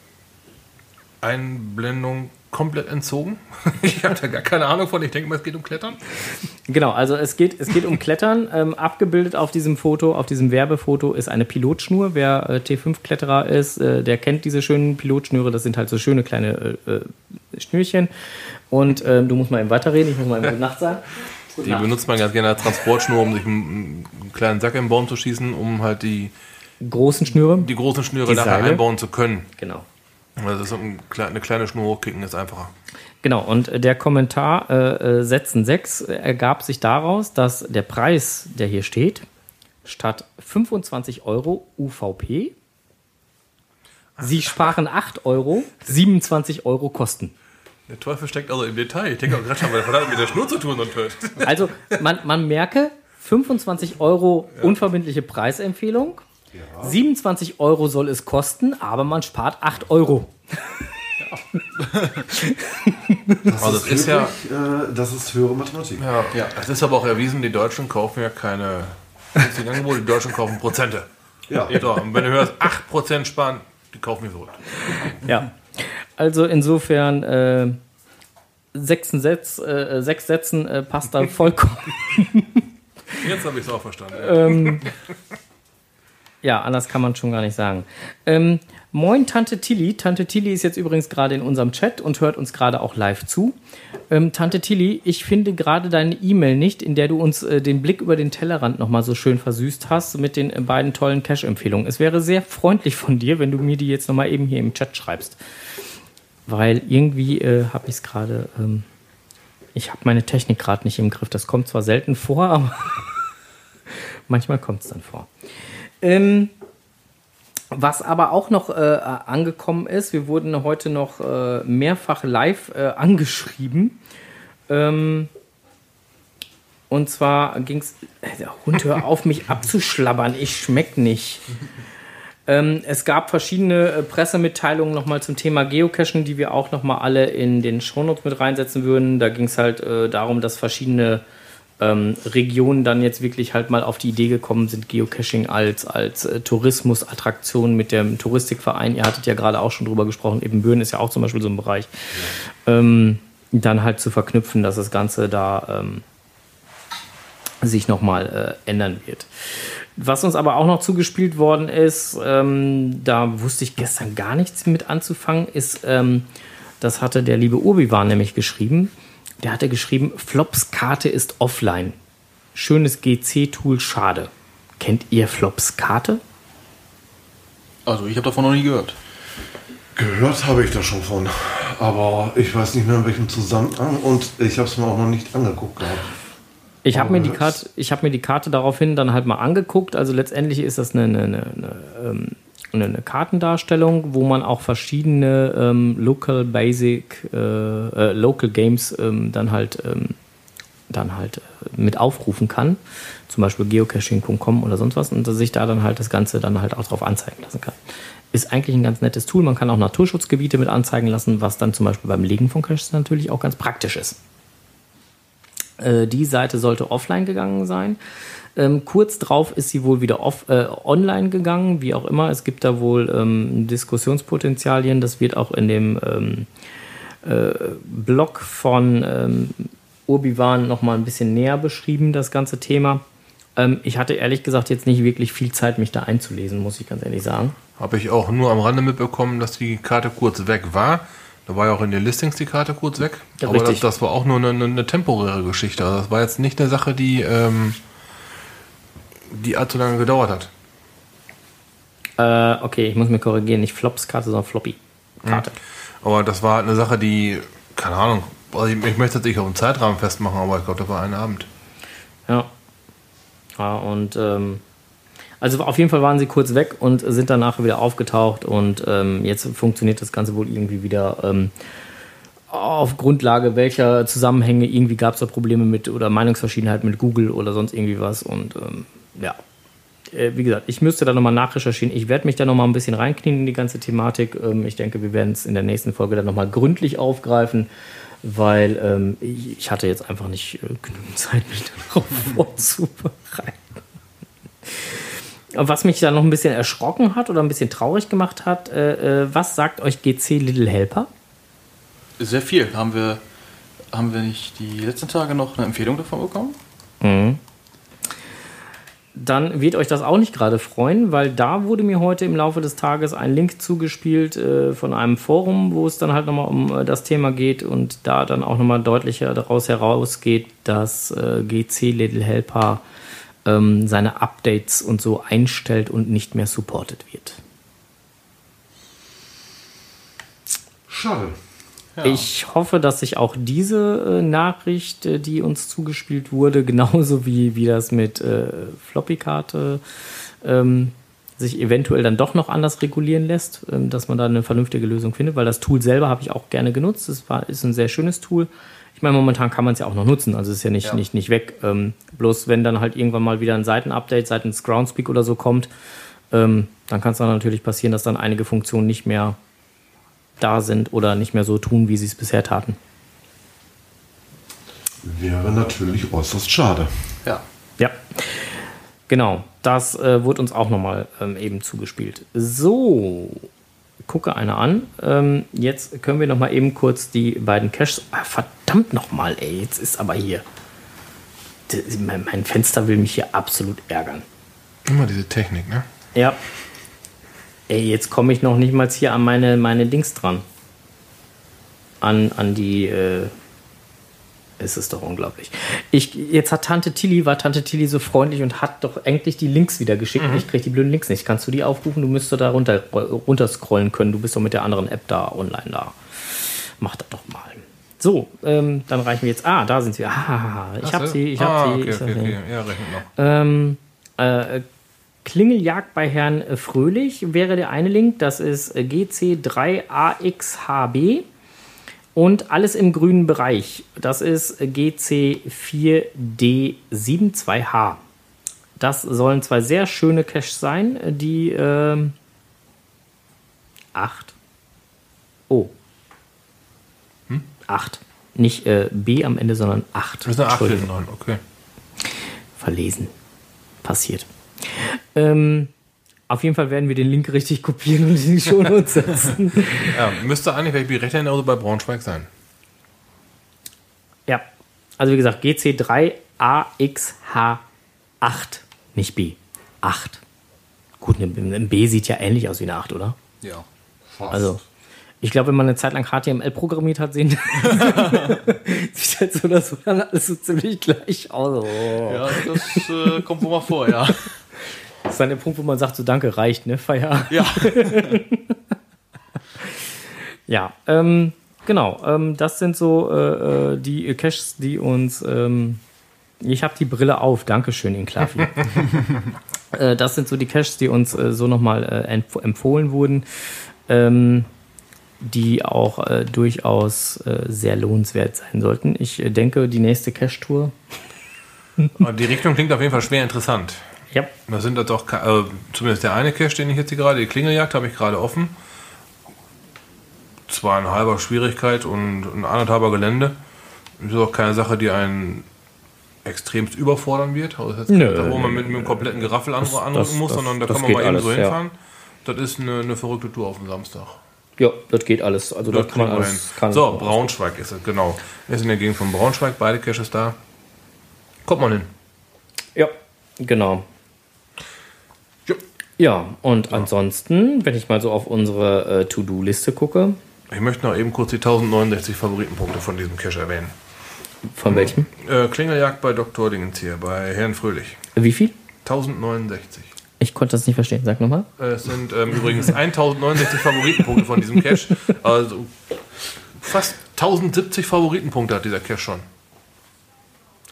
Einblendung komplett entzogen. Ich habe da gar keine Ahnung von. Ich denke mal, es geht um Klettern. Genau, also es geht, es geht um Klettern. Ähm, abgebildet auf diesem Foto, auf diesem Werbefoto ist eine Pilotschnur. Wer äh, T5-Kletterer ist, äh, der kennt diese schönen Pilotschnüre. Das sind halt so schöne kleine äh, äh, Schnürchen. Und ähm, du musst mal eben weiterreden. Ich muss mal eben Nacht sagen. Die Nacht. benutzt man ganz gerne als Transportschnur, um sich einen, einen kleinen Sack im Baum zu schießen, um halt die, Großen Schnüre. die großen Schnüre Die nachher Seile. einbauen zu können. Genau. Also das ist ein, eine kleine Schnur hochkicken ist einfacher. Genau, und äh, der Kommentar äh, äh, Sätzen 6 ergab sich daraus, dass der Preis, der hier steht, statt 25 Euro UVP, sie sparen 8 Euro, 27 Euro Kosten. Der Teufel steckt also im Detail. Ich denke auch gerade schon, was hat das mit der Schnur zu tun und hört. Also man, man merke, 25 Euro unverbindliche Preisempfehlung, 27 Euro soll es kosten, aber man spart 8 Euro. Also es ist ja, Wirklich, äh, das ist höhere Mathematik. ja, ja, es ist aber auch erwiesen, die Deutschen kaufen ja keine günstigen Angebote, die Deutschen kaufen Prozente. Ja. So, und wenn du hörst, 8% sparen, die kaufen wir verrückt. Ja. Also insofern äh, sechs, Sätz, äh, sechs Sätzen äh, passt da vollkommen. Jetzt habe ich es auch verstanden. ähm, ja, anders kann man schon gar nicht sagen. Ähm, moin, Tante Tilly. Tante Tilly ist jetzt übrigens gerade in unserem Chat und hört uns gerade auch live zu. Ähm, Tante Tilly, ich finde gerade deine E-Mail nicht, in der du uns äh, den Blick über den Tellerrand nochmal so schön versüßt hast mit den äh, beiden tollen Cash-Empfehlungen. Es wäre sehr freundlich von dir, wenn du mir die jetzt nochmal eben hier im Chat schreibst. Weil irgendwie äh, habe ich es gerade. Ähm, ich habe meine Technik gerade nicht im Griff. Das kommt zwar selten vor, aber manchmal kommt es dann vor. Ähm, was aber auch noch äh, angekommen ist, wir wurden heute noch äh, mehrfach live äh, angeschrieben. Ähm, und zwar ging es. Der Hund, hör auf, mich abzuschlabbern, ich schmeck nicht. Ähm, es gab verschiedene äh, Pressemitteilungen nochmal zum Thema Geocachen, die wir auch nochmal alle in den Shownotes mit reinsetzen würden. Da ging es halt äh, darum, dass verschiedene ähm, Regionen dann jetzt wirklich halt mal auf die Idee gekommen sind, Geocaching als, als äh, Tourismusattraktion mit dem Touristikverein. Ihr hattet ja gerade auch schon drüber gesprochen, Ebenbüren ist ja auch zum Beispiel so ein Bereich. Ähm, dann halt zu verknüpfen, dass das Ganze da ähm, sich nochmal äh, ändern wird. Was uns aber auch noch zugespielt worden ist, ähm, da wusste ich gestern gar nichts mit anzufangen, ist, ähm, das hatte der liebe Urbiwan nämlich geschrieben. Der hatte geschrieben, Flops Karte ist offline. Schönes GC-Tool, schade. Kennt ihr Flops Karte? Also ich habe davon noch nie gehört. Gehört habe ich da schon von. Aber ich weiß nicht mehr in welchem Zusammenhang und ich habe es mir auch noch nicht angeguckt gehabt. Ich habe mir, die Karte- ich hab mir die Karte daraufhin dann halt mal angeguckt. Also letztendlich ist das eine, eine, eine, eine, ähm, eine, eine Kartendarstellung, wo man auch verschiedene ähm, Local Basic, äh, äh, Local Games ähm, dann halt, ähm, dann halt äh, mit aufrufen kann. Zum Beispiel geocaching.com oder sonst was. Und dass sich da dann halt das Ganze dann halt auch drauf anzeigen lassen kann. Ist eigentlich ein ganz nettes Tool. Man kann auch Naturschutzgebiete mit anzeigen lassen, was dann zum Beispiel beim Legen von Caches natürlich auch ganz praktisch ist. Äh, die Seite sollte offline gegangen sein. Ähm, kurz drauf ist sie wohl wieder off, äh, online gegangen, wie auch immer. Es gibt da wohl ähm, Diskussionspotenzialien. Das wird auch in dem ähm, äh, Blog von ähm, Urbiwan nochmal ein bisschen näher beschrieben, das ganze Thema. Ähm, ich hatte ehrlich gesagt jetzt nicht wirklich viel Zeit, mich da einzulesen, muss ich ganz ehrlich sagen. Habe ich auch nur am Rande mitbekommen, dass die Karte kurz weg war. Da war ja auch in den Listings die Karte kurz weg. Ja, Aber das, das war auch nur eine, eine, temporäre Geschichte. Also das war jetzt nicht eine Sache, die, ähm, die allzu lange gedauert hat. Äh, okay, ich muss mir korrigieren, nicht Flops-Karte, sondern Floppy-Karte. Aber das war eine Sache, die, keine Ahnung, also ich, ich möchte jetzt nicht auf einen Zeitrahmen festmachen, aber ich glaube, das war ein Abend. Ja. Ja, und ähm, also auf jeden Fall waren sie kurz weg und sind danach wieder aufgetaucht und ähm, jetzt funktioniert das Ganze wohl irgendwie wieder ähm, auf Grundlage welcher Zusammenhänge. Irgendwie gab es da Probleme mit oder Meinungsverschiedenheit mit Google oder sonst irgendwie was und ähm, ja. Äh, Wie gesagt, ich müsste da nochmal nachrecherchieren. Ich werde mich da nochmal ein bisschen reinknien in die ganze Thematik. Ähm, ich denke, wir werden es in der nächsten Folge dann nochmal gründlich aufgreifen, weil ähm, ich, hatte jetzt einfach nicht äh, genügend Zeit, mich darauf vorzubereiten. Was mich da noch ein bisschen erschrocken hat oder ein bisschen traurig gemacht hat, äh, äh, was sagt euch GC Little Helper? Sehr viel. Haben wir, haben wir nicht die letzten Tage noch eine Empfehlung davon bekommen? Dann wird euch das auch nicht gerade freuen, weil da wurde mir heute im Laufe des Tages ein Link zugespielt äh, von einem Forum, wo es dann halt nochmal um äh, das Thema geht und da dann auch nochmal deutlicher daraus herausgeht, dass äh, GC Little Helper ähm, seine Updates und so einstellt und nicht mehr supported wird. Schade. Ich hoffe, dass sich auch diese äh, Nachricht, äh, die uns zugespielt wurde, genauso wie, wie das mit äh, Floppy-Karte, ähm, sich eventuell dann doch noch anders regulieren lässt, ähm, dass man da eine vernünftige Lösung findet, weil das Tool selber habe ich auch gerne genutzt. Es war, ist ein sehr schönes Tool. Ich meine, momentan kann man es ja auch noch nutzen, also es ist ja nicht, Ja. nicht, nicht weg. Ähm, bloß wenn dann halt irgendwann mal wieder ein Seitenupdate seitens Groundspeak oder so kommt, ähm, dann kann es dann natürlich passieren, dass dann einige Funktionen nicht mehr da sind oder nicht mehr so tun, wie sie es bisher taten. Wäre natürlich äußerst schade. Ja. Ja, genau. Das äh, wurde uns auch nochmal ähm, eben zugespielt. So, gucke einer an. Ähm, jetzt können wir nochmal eben kurz die beiden Caches. Ah, verdammt nochmal, ey, jetzt ist aber hier. Mein Fenster will mich hier absolut ärgern. Immer diese Technik, ne? Ja. Ey, jetzt komme ich noch nicht mal hier an meine, meine Dings dran. An, an die. Äh, es ist doch unglaublich. Ich, jetzt hat Tante Tilly, war Tante Tilly so freundlich und hat doch endlich die Links wieder geschickt. Ich kriege die blöden Links nicht. Kannst du die aufrufen? Du müsstest da runter, runter scrollen können. Du bist doch mit der anderen App da online da. Mach das doch mal. So, ähm, dann reichen wir jetzt. Ah, da sind sie. Ah, ich habe sie, ich habe ah, sie. Okay, ich hab okay, sie. okay. Ja, noch. Ähm, äh, Klingeljagd bei Herrn Fröhlich wäre der eine Link. Das ist äh, GC3AXHB. Und alles im grünen Bereich. Das ist äh, GC4D72H. Das sollen zwei sehr schöne Caches sein, äh, die ähm, acht. Oh. Acht. Nicht äh, B am Ende, sondern acht. Das ist eine 8 Entschuldigung hinten dran, okay. verlesen. Passiert. Ähm, auf jeden Fall werden wir den Link richtig kopieren und in die Show Notes setzen. Ja, müsste eigentlich, wenn ich mich recht erinnere, bei Braunschweig sein. ja. Also wie gesagt, GC3 AXH8. Nicht B. 8. Gut, ein B sieht ja ähnlich aus wie eine 8, oder? Ja. Fast. Also, ich glaube, wenn man eine Zeit lang HTML programmiert hat, sehen sieht halt so oder so dann alles so ziemlich gleich aus. Oh. Ja, das äh, kommt wohl mal vor, ja. Das ist dann der Punkt, wo man sagt, so danke, reicht, ne? Feierabend. Ja. Ja, ähm, genau. Ähm, das sind so äh, äh, die Caches, die uns. Ähm, ich habe die Brille auf. Dankeschön, Inklavi. äh, das sind so die Caches, die uns äh, so nochmal äh, empf empfohlen wurden. Ähm, die auch äh, durchaus äh, sehr lohnenswert sein sollten. Ich äh, denke, die nächste Cache-Tour. Die Richtung klingt auf jeden Fall schwer interessant. Ja. Da sind das auch, äh, zumindest der eine Cache, den ich jetzt hier gerade, die Klingeljagd, habe ich gerade offen. Zwar ein halber Schwierigkeit und ein anderthalber Gelände. Ist auch keine Sache, die einen extremst überfordern wird. Also das ist Nö. da, wo man mit, mit einem kompletten Geraffel Das- anrücken das- muss, das- sondern da das kann man mal eben so alles, ja. hinfahren. Das ist eine, eine verrückte Tour auf dem Samstag. Ja, das geht alles. Also Das das kann man alles. Kann so, Braunschweig ist es, genau. Wir sind in der Gegend von Braunschweig, beide Caches da. Kommt mal hin. Ja, genau. Ja. Ja, und ansonsten, wenn ich mal so auf unsere äh, To-Do-Liste gucke, Ich möchte noch eben kurz die 1069 Favoritenpunkte von diesem Cache erwähnen. von welchem? Äh, Klingeljagd bei Dr. Dingens hier, bei Herrn Fröhlich. Wie viel? 1069. Ich konnte das nicht verstehen. Sag nochmal. Äh, Es sind ähm, übrigens 1069 Favoritenpunkte von diesem Cache. Also fast 1070 Favoritenpunkte hat dieser Cache schon.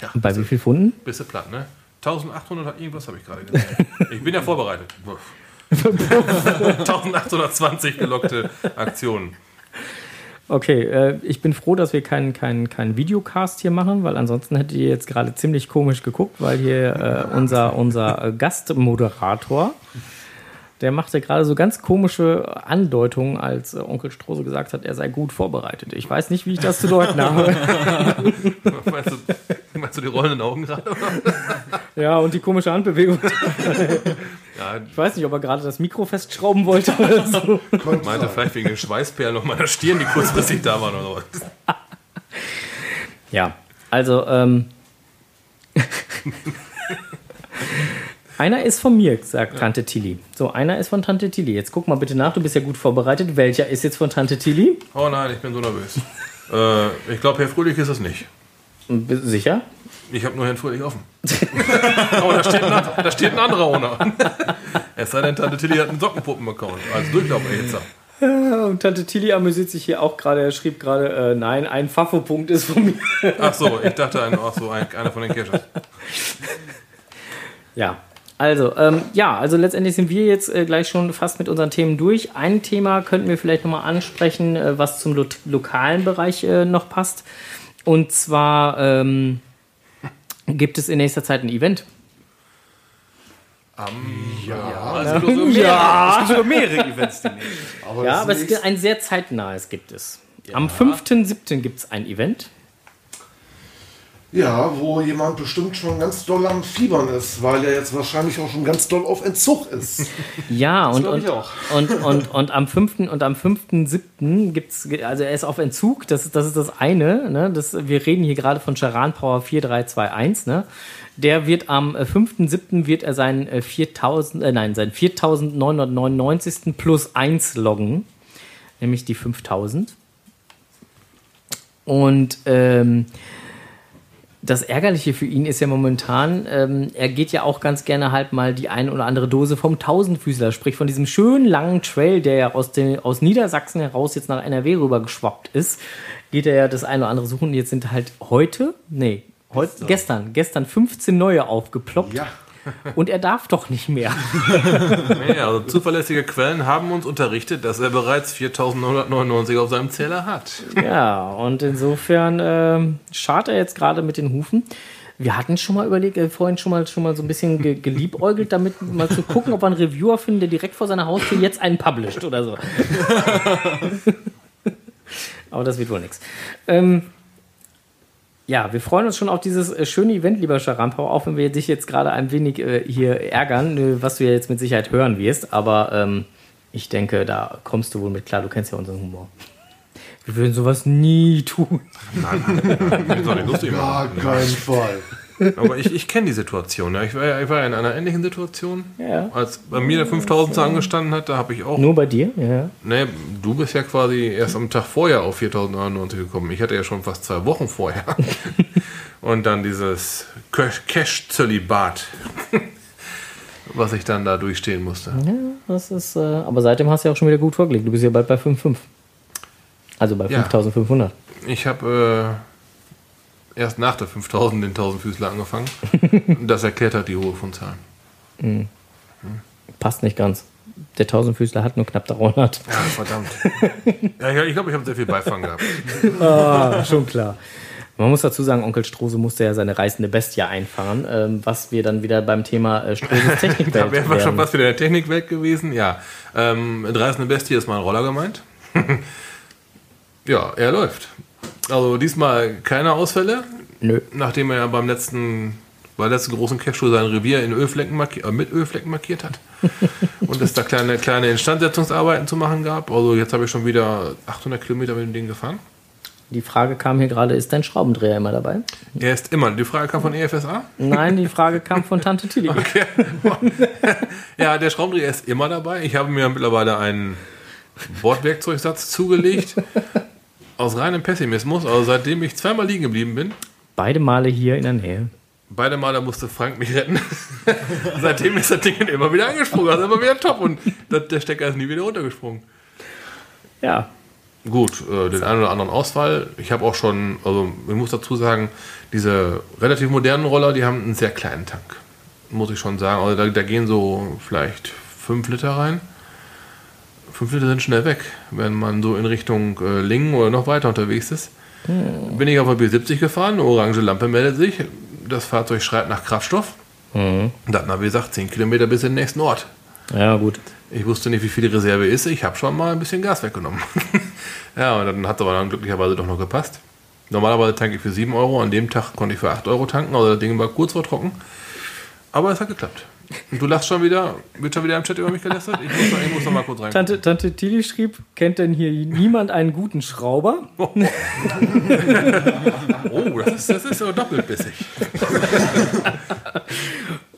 Ja, Bei wie viel Funden? bist du platt, ne? 1800 hat irgendwas, habe ich gerade gesehen. Ich bin ja vorbereitet. 1820 gelockte Aktionen. Okay, äh, ich bin froh, dass wir keinen keinen keinen Videocast hier machen, weil ansonsten hättet ihr jetzt gerade ziemlich komisch geguckt, weil hier äh, unser, unser äh, Gastmoderator, der machte gerade so ganz komische Andeutungen, als äh, Onkel Strose gesagt hat, er sei gut vorbereitet. Ich weiß nicht, wie ich das zu deuten habe. Meinst du, meinst du die rollenden Augen gerade? ja, und die komische Handbewegung. Ja, Ich weiß nicht, ob er gerade das Mikro festschrauben wollte oder so. Meinte sein. vielleicht wegen den Schweißperlen auf meiner Stirn, die kurzfristig da waren oder was. Ja, also ähm, einer ist von mir, sagt Tante Tilly. So, einer ist von Tante Tilly. Jetzt guck mal bitte nach, du bist ja gut vorbereitet. Welcher ist jetzt von Tante Tilly? Oh nein, ich bin so nervös. äh, ich glaube, Herr Fröhlich ist es nicht. B- Sicher? Ich habe nur Herrn Fröhlich offen. Aber da steht, ein, da steht ein anderer ohne. es sei denn, Tante Tilly hat einen Sockenpuppen-Account als Durchlauferhitzer. Ja, und Tante Tilly amüsiert sich hier auch gerade. Er schrieb gerade, äh, nein, ein Pfaffopunkt ist von mir. Ach so, ich dachte, ein, ach so, ein, einer von den Caches. Ja, also, ähm, ja, also letztendlich sind wir jetzt äh, gleich schon fast mit unseren Themen durch. Ein Thema könnten wir vielleicht nochmal ansprechen, äh, was zum lo lokalen Bereich äh, noch passt. Und zwar ähm, gibt es in nächster Zeit ein Event. Also sogar mehrere, Ja. Es gibt sogar mehrere Events demnächst. Aber Ja, aber es gibt ein sehr zeitnahes gibt es. Am 5.7. gibt es ein Event. Ja, wo jemand bestimmt schon ganz doll am Fiebern ist, weil er jetzt wahrscheinlich auch schon ganz doll auf Entzug ist. Ja, und, und, ich auch. und, und, und am 5. und am 5.7. gibt's, also er ist auf Entzug, das ist das, ist das eine, ne? das, wir reden hier gerade von Charan Power 4321, ne? Der wird am äh, 5.7. wird er seinen äh, 4000, äh, nein, seinen 4999. plus 1 loggen, nämlich die 5000. Und ähm, das Ärgerliche für ihn ist ja momentan, ähm, er geht ja auch ganz gerne halt mal die ein oder andere Dose vom Tausendfüßler, sprich von diesem schönen langen Trail, der ja aus, den, aus Niedersachsen heraus jetzt nach NRW rüber geschwappt ist, geht er ja das eine oder andere suchen. Und jetzt sind halt heute, nee, heute, gestern, gestern 15 neue aufgeploppt Ja. Und er darf doch nicht mehr. Nee, also zuverlässige Quellen haben uns unterrichtet, dass er bereits 4999 auf seinem Zähler hat. Ja, und insofern ähm, schart er jetzt gerade mit den Hufen. Wir hatten schon mal überlegt, äh, vorhin schon mal, schon mal so ein bisschen ge geliebäugelt, damit mal zu gucken, ob wir einen Reviewer finden, der direkt vor seiner Haustür jetzt einen published oder so. Aber das wird wohl nichts. Ähm, ja, wir freuen uns schon auf dieses äh, schöne Event, lieber Scharampau, auch wenn wir dich jetzt gerade ein wenig äh, hier ärgern, äh, was du ja jetzt mit Sicherheit hören wirst. Aber ähm, ich denke, da kommst du wohl mit klar. Du kennst ja unseren Humor. Wir würden sowas nie tun. Doch nicht lustig Gar keinen Fall. Aber ich, ich kenne die Situation. Ja. Ich, war ja, ich war ja in einer ähnlichen Situation. Ja. Als bei mir der 5000 angestanden hat, da habe ich auch. Nur bei dir? Ja. Nee, du bist ja quasi erst am Tag vorher auf 4099 gekommen. Ich hatte ja schon fast zwei Wochen vorher. Und dann dieses Cash-Zölibat, was ich dann da durchstehen musste. Ja, das ist, äh, aber seitdem hast du ja auch schon wieder gut vorgelegt. Du bist ja bald bei 5,5. Also bei Ja. 5500. Ich habe äh, erst nach der 5000 den 1000 Füßler angefangen. das erklärt halt die hohe von Zahlen. Passt nicht ganz. Der 1000 Füßler hat nur knapp 300. Ja, verdammt. ja, ich- glaube, ich habe sehr viel Beifang gehabt. Ah, schon klar. Man muss dazu sagen, Onkel Strose musste ja seine reißende Bestie einfahren, ähm, was wir dann wieder beim Thema äh, Stroses Technikwelt Da wären wir schon fast wieder in der Technikwelt gewesen. Ja, ähm, mit reißende Bestie ist mal ein Roller gemeint. ja, er läuft. Also diesmal keine Ausfälle, Nö. nachdem er ja beim letzten, bei der letzten großen Cache sein Revier in Ölflecken marki äh, mit Ölflecken markiert hat. Und es da kleine, kleine Instandsetzungsarbeiten zu machen gab. Also jetzt habe ich schon wieder 800 Kilometer mit dem Ding gefahren. Die Frage kam hier gerade, ist dein Schraubendreher immer dabei? Er ist immer, die Frage kam von EFSA. Nein, die Frage kam von Tante Tilly. Ja, der Schraubendreher ist immer dabei. Ich habe mir mittlerweile einen Bordwerkzeugsatz zugelegt. Aus reinem Pessimismus. Also seitdem ich zweimal liegen geblieben bin, Beide Male hier in der Nähe. beide Male musste Frank mich retten. seitdem ist das Ding immer wieder angesprungen. Also immer wieder top. Und der Stecker ist nie wieder runtergesprungen. Ja, Gut, äh, den einen oder anderen Ausfall. Ich habe auch schon, also ich muss dazu sagen, diese relativ modernen Roller, die haben einen sehr kleinen Tank. Muss ich schon sagen. Also da, da gehen so vielleicht 5 Liter rein. 5 Liter sind schnell weg, wenn man so in Richtung äh, Lingen oder noch weiter unterwegs ist. Bin ich auf der B70 gefahren, orange Lampe meldet sich. Das Fahrzeug schreit nach Kraftstoff. Das Navi sagt 10 Kilometer bis in den nächsten Ort. ja gut. Ich wusste nicht, wie viel die Reserve ist. Ich habe schon mal ein bisschen Gas weggenommen. ja, und dann hat es aber dann glücklicherweise doch noch gepasst. Normalerweise tanke ich für 7 Euro. An dem Tag konnte ich für 8 Euro tanken. Also das Ding war kurz vor trocken. Aber es hat geklappt. Und du lachst schon wieder, wird schon wieder im Chat über mich gelästert? Ich muss, noch- ich muss noch mal kurz rein. Tante, Tante Tilly schrieb, kennt denn hier niemand einen guten Schrauber? Oh, das ist, das ist so doppelbissig.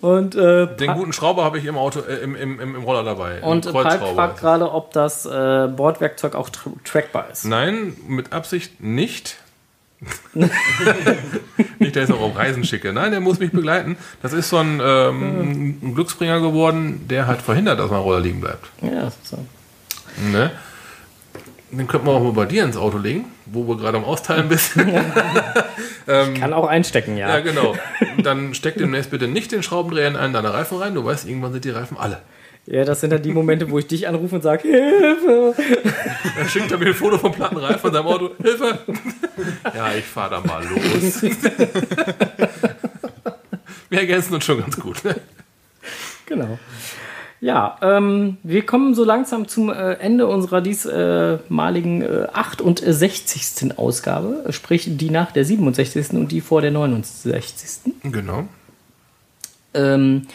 Und, äh, Den guten Schrauber habe ich im Auto, äh, im, im, im, Roller dabei. und Palk fragt gerade, ob das äh, Bordwerkzeug auch tra trackbar ist. Nein, mit Absicht nicht. nicht, dass ich noch auf Reisen schicke. Nein, der muss mich begleiten. Das ist so ein, ähm, ein Glücksbringer geworden, der halt verhindert, dass mein Roller liegen bleibt. Ja, so. Ne? Den könnten wir auch mal bei dir ins Auto legen, wo wir gerade am Austeilen bist. Kann auch einstecken, ja. ja, genau. Dann steck demnächst bitte nicht den Schraubendreher in einen deiner Reifen rein. Du weißt, irgendwann sind die Reifen alle. Ja, das sind dann die Momente, wo ich dich anrufe und sage, Hilfe! Dann schickt er mir ein Foto vom platten Reifen von seinem Auto. Hilfe! Ja, ich fahre da mal los. Wir ergänzen uns schon ganz gut. Genau. Ja, ähm, wir kommen so langsam zum äh, Ende unserer diesmaligen äh, 68. Ausgabe, sprich die nach der 67. und die vor der 69. Genau. Ähm,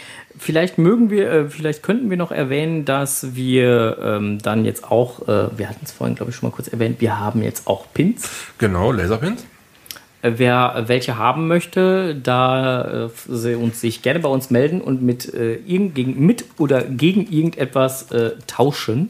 vielleicht mögen wir, äh, vielleicht könnten wir noch erwähnen, dass wir ähm, dann jetzt auch, äh, wir hatten es vorhin, glaube ich, schon mal kurz erwähnt, wir haben jetzt auch Pins. Genau, Laserpins. Äh, Wer welche haben möchte, da äh, sie uns sich gerne bei uns melden und mit, äh, irgend, gegen, mit oder gegen irgendetwas tauschen.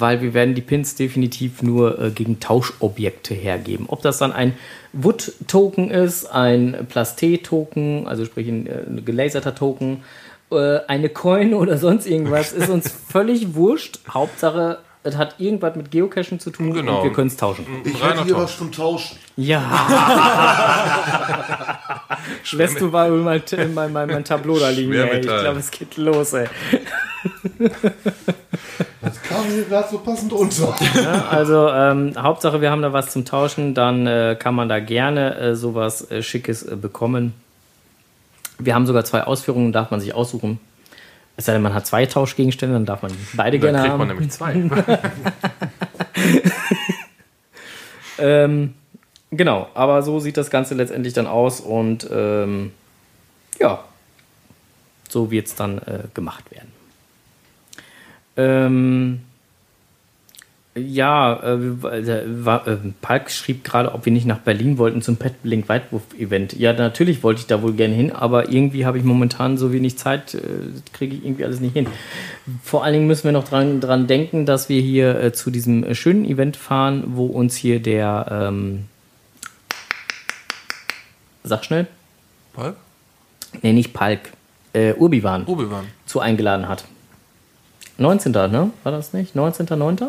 Weil wir werden die Pins definitiv nur äh, gegen Tauschobjekte hergeben. Ob das dann ein Wood-Token ist, ein Plasté-Token, also sprich ein, äh, gelaserter Token, äh, eine Coin oder sonst irgendwas, ist uns völlig wurscht. Hauptsache, es hat irgendwas mit Geocachen zu tun Genau. und wir können es tauschen. Ich hätte hier Tausch. was zum Tauschen. Ja. Lässt du mal mein, mein, mein, mein Tableau da liegen, ey. Ich glaube, es geht los, ey. Das kam hier gerade so passend unter. Also, ähm, Hauptsache, wir haben da was zum Tauschen, dann äh, kann man da gerne äh, sowas äh, Schickes äh, bekommen. Wir haben sogar zwei Ausführungen, darf man sich aussuchen. Es sei denn, man hat zwei Tauschgegenstände, dann darf man beide Dann gerne kriegt haben. man nämlich zwei. Ähm, genau, aber so sieht das Ganze letztendlich dann aus und ähm, ja, so wird es dann äh, gemacht werden. Ähm, Ja, äh, äh, war, äh, Palk schrieb gerade, ob wir nicht nach Berlin wollten zum Pet Blink Weitwurf Event. Ja, natürlich wollte ich da wohl gerne hin, aber irgendwie habe ich momentan so wenig Zeit, äh, kriege ich irgendwie alles nicht hin. Vor allen Dingen müssen wir noch dran, dran denken, dass wir hier äh, zu diesem äh, schönen Event fahren, wo uns hier der, ähm, sag schnell, Palk? nee, nicht Palk, äh, Urbiwan Obi-Wan. zu eingeladen hat. 19. ne? War das nicht? 19. 19.9.?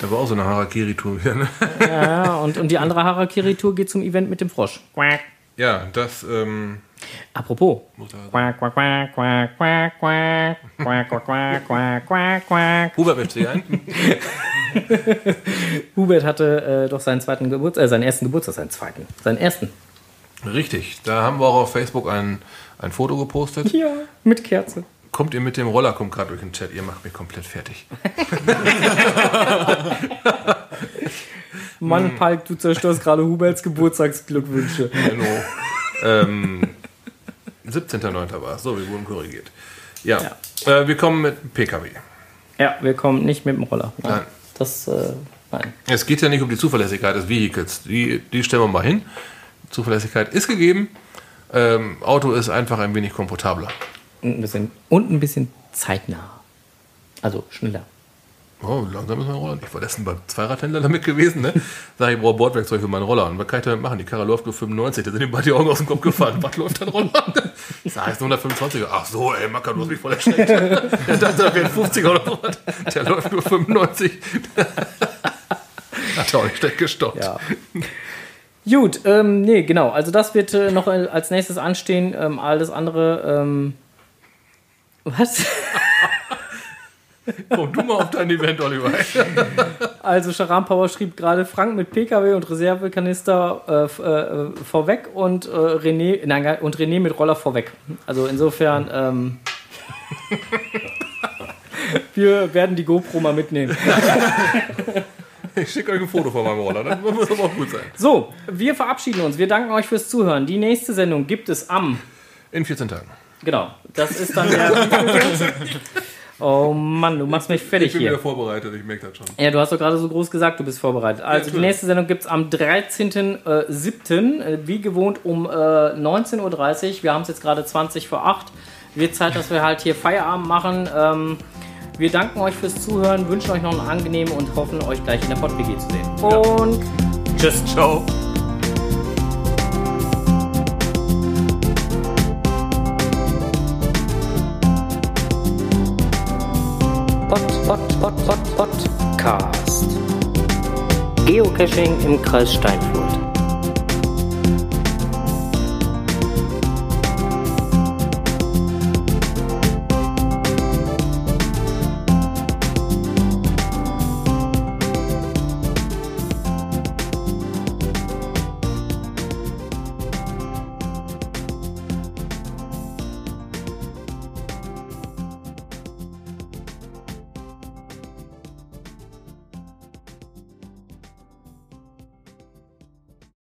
da war auch so eine Harakiri-Tour wieder, ne? ja, und, und die andere Harakiri-Tour geht zum Event mit dem Frosch. Ja, das. Ähm Apropos. Hubert möchte sich ein. Hubert hatte äh, doch seinen zweiten Geburtstag, äh, seinen ersten Geburtstag, seinen zweiten, seinen ersten. Richtig, da haben wir auch auf Facebook einen ein Foto gepostet. Ja, mit Kerze. Kommt ihr mit dem Roller, kommt gerade durch den Chat, ihr macht mich komplett fertig. Mann, Palk, du zerstörst gerade Huberts Geburtstagsglückwünsche. Hallo. ähm, 17.09. war es, so, wir wurden korrigiert. Ja, Äh, wir kommen mit PKW. Ja, wir kommen nicht mit dem Roller. Nein. Das, äh, nein. Es geht ja nicht um die Zuverlässigkeit des Vehicles. Die, die stellen wir mal hin. Zuverlässigkeit ist gegeben. Ähm, Auto ist einfach ein wenig komfortabler. Und ein bisschen, und ein bisschen zeitnah. Also schneller. Oh, langsam ist mein Roller. Ich war letztens beim Zweiradhändler damit gewesen, ne? Sag ich, ich brauche Bordwerkzeug für meinen Roller. Und was kann ich damit machen? Die Karre läuft nur 95. Da sind ihm beide die Augen aus dem Kopf gefahren. Was läuft dein Roller? Ich sag, ist nur 125. Ach so, ey, Macker, du hast mich voll erschreckt. Der dachte, da wäre ein 50er oder so. Der läuft nur 95. Hat er auch nicht schlecht gestoppt. Ja. Gut, ähm, nee, genau. Also das wird äh, noch äh, als nächstes anstehen. Ähm, alles andere, ähm, was? Komm du mal auf dein Event, Oliver. Also Sharam Power schrieb gerade Frank mit PKW und Reservekanister äh, äh, vorweg und äh, René, nein, und René mit Roller vorweg. Also insofern, ähm, wir werden die GoPro mal mitnehmen. Ich schicke euch ein Foto von meinem Roller. Das muss aber auch gut sein. So, wir verabschieden uns. Wir danken euch fürs Zuhören. Die nächste Sendung gibt es am In 14 Tagen. Genau, das ist dann der. oh Mann, du machst mich fertig Ich bin wieder hier. vorbereitet, ich merke das schon. Ja, du hast doch gerade so groß gesagt, du bist vorbereitet. Also die natürlich. nächste Sendung gibt es am 13.07. Äh, wie gewohnt um äh, 19.30 Uhr. Wir haben es jetzt gerade 20 vor 8. Wird Zeit, dass wir halt hier Feierabend machen. Wir danken euch fürs Zuhören, wünschen euch noch einen angenehmen und hoffen, euch gleich in der PodWG zu sehen. Und tschüss. Ciao. Pod, Pod, Pod, Pod, Podcast. Geocaching im Kreis Steinfurt.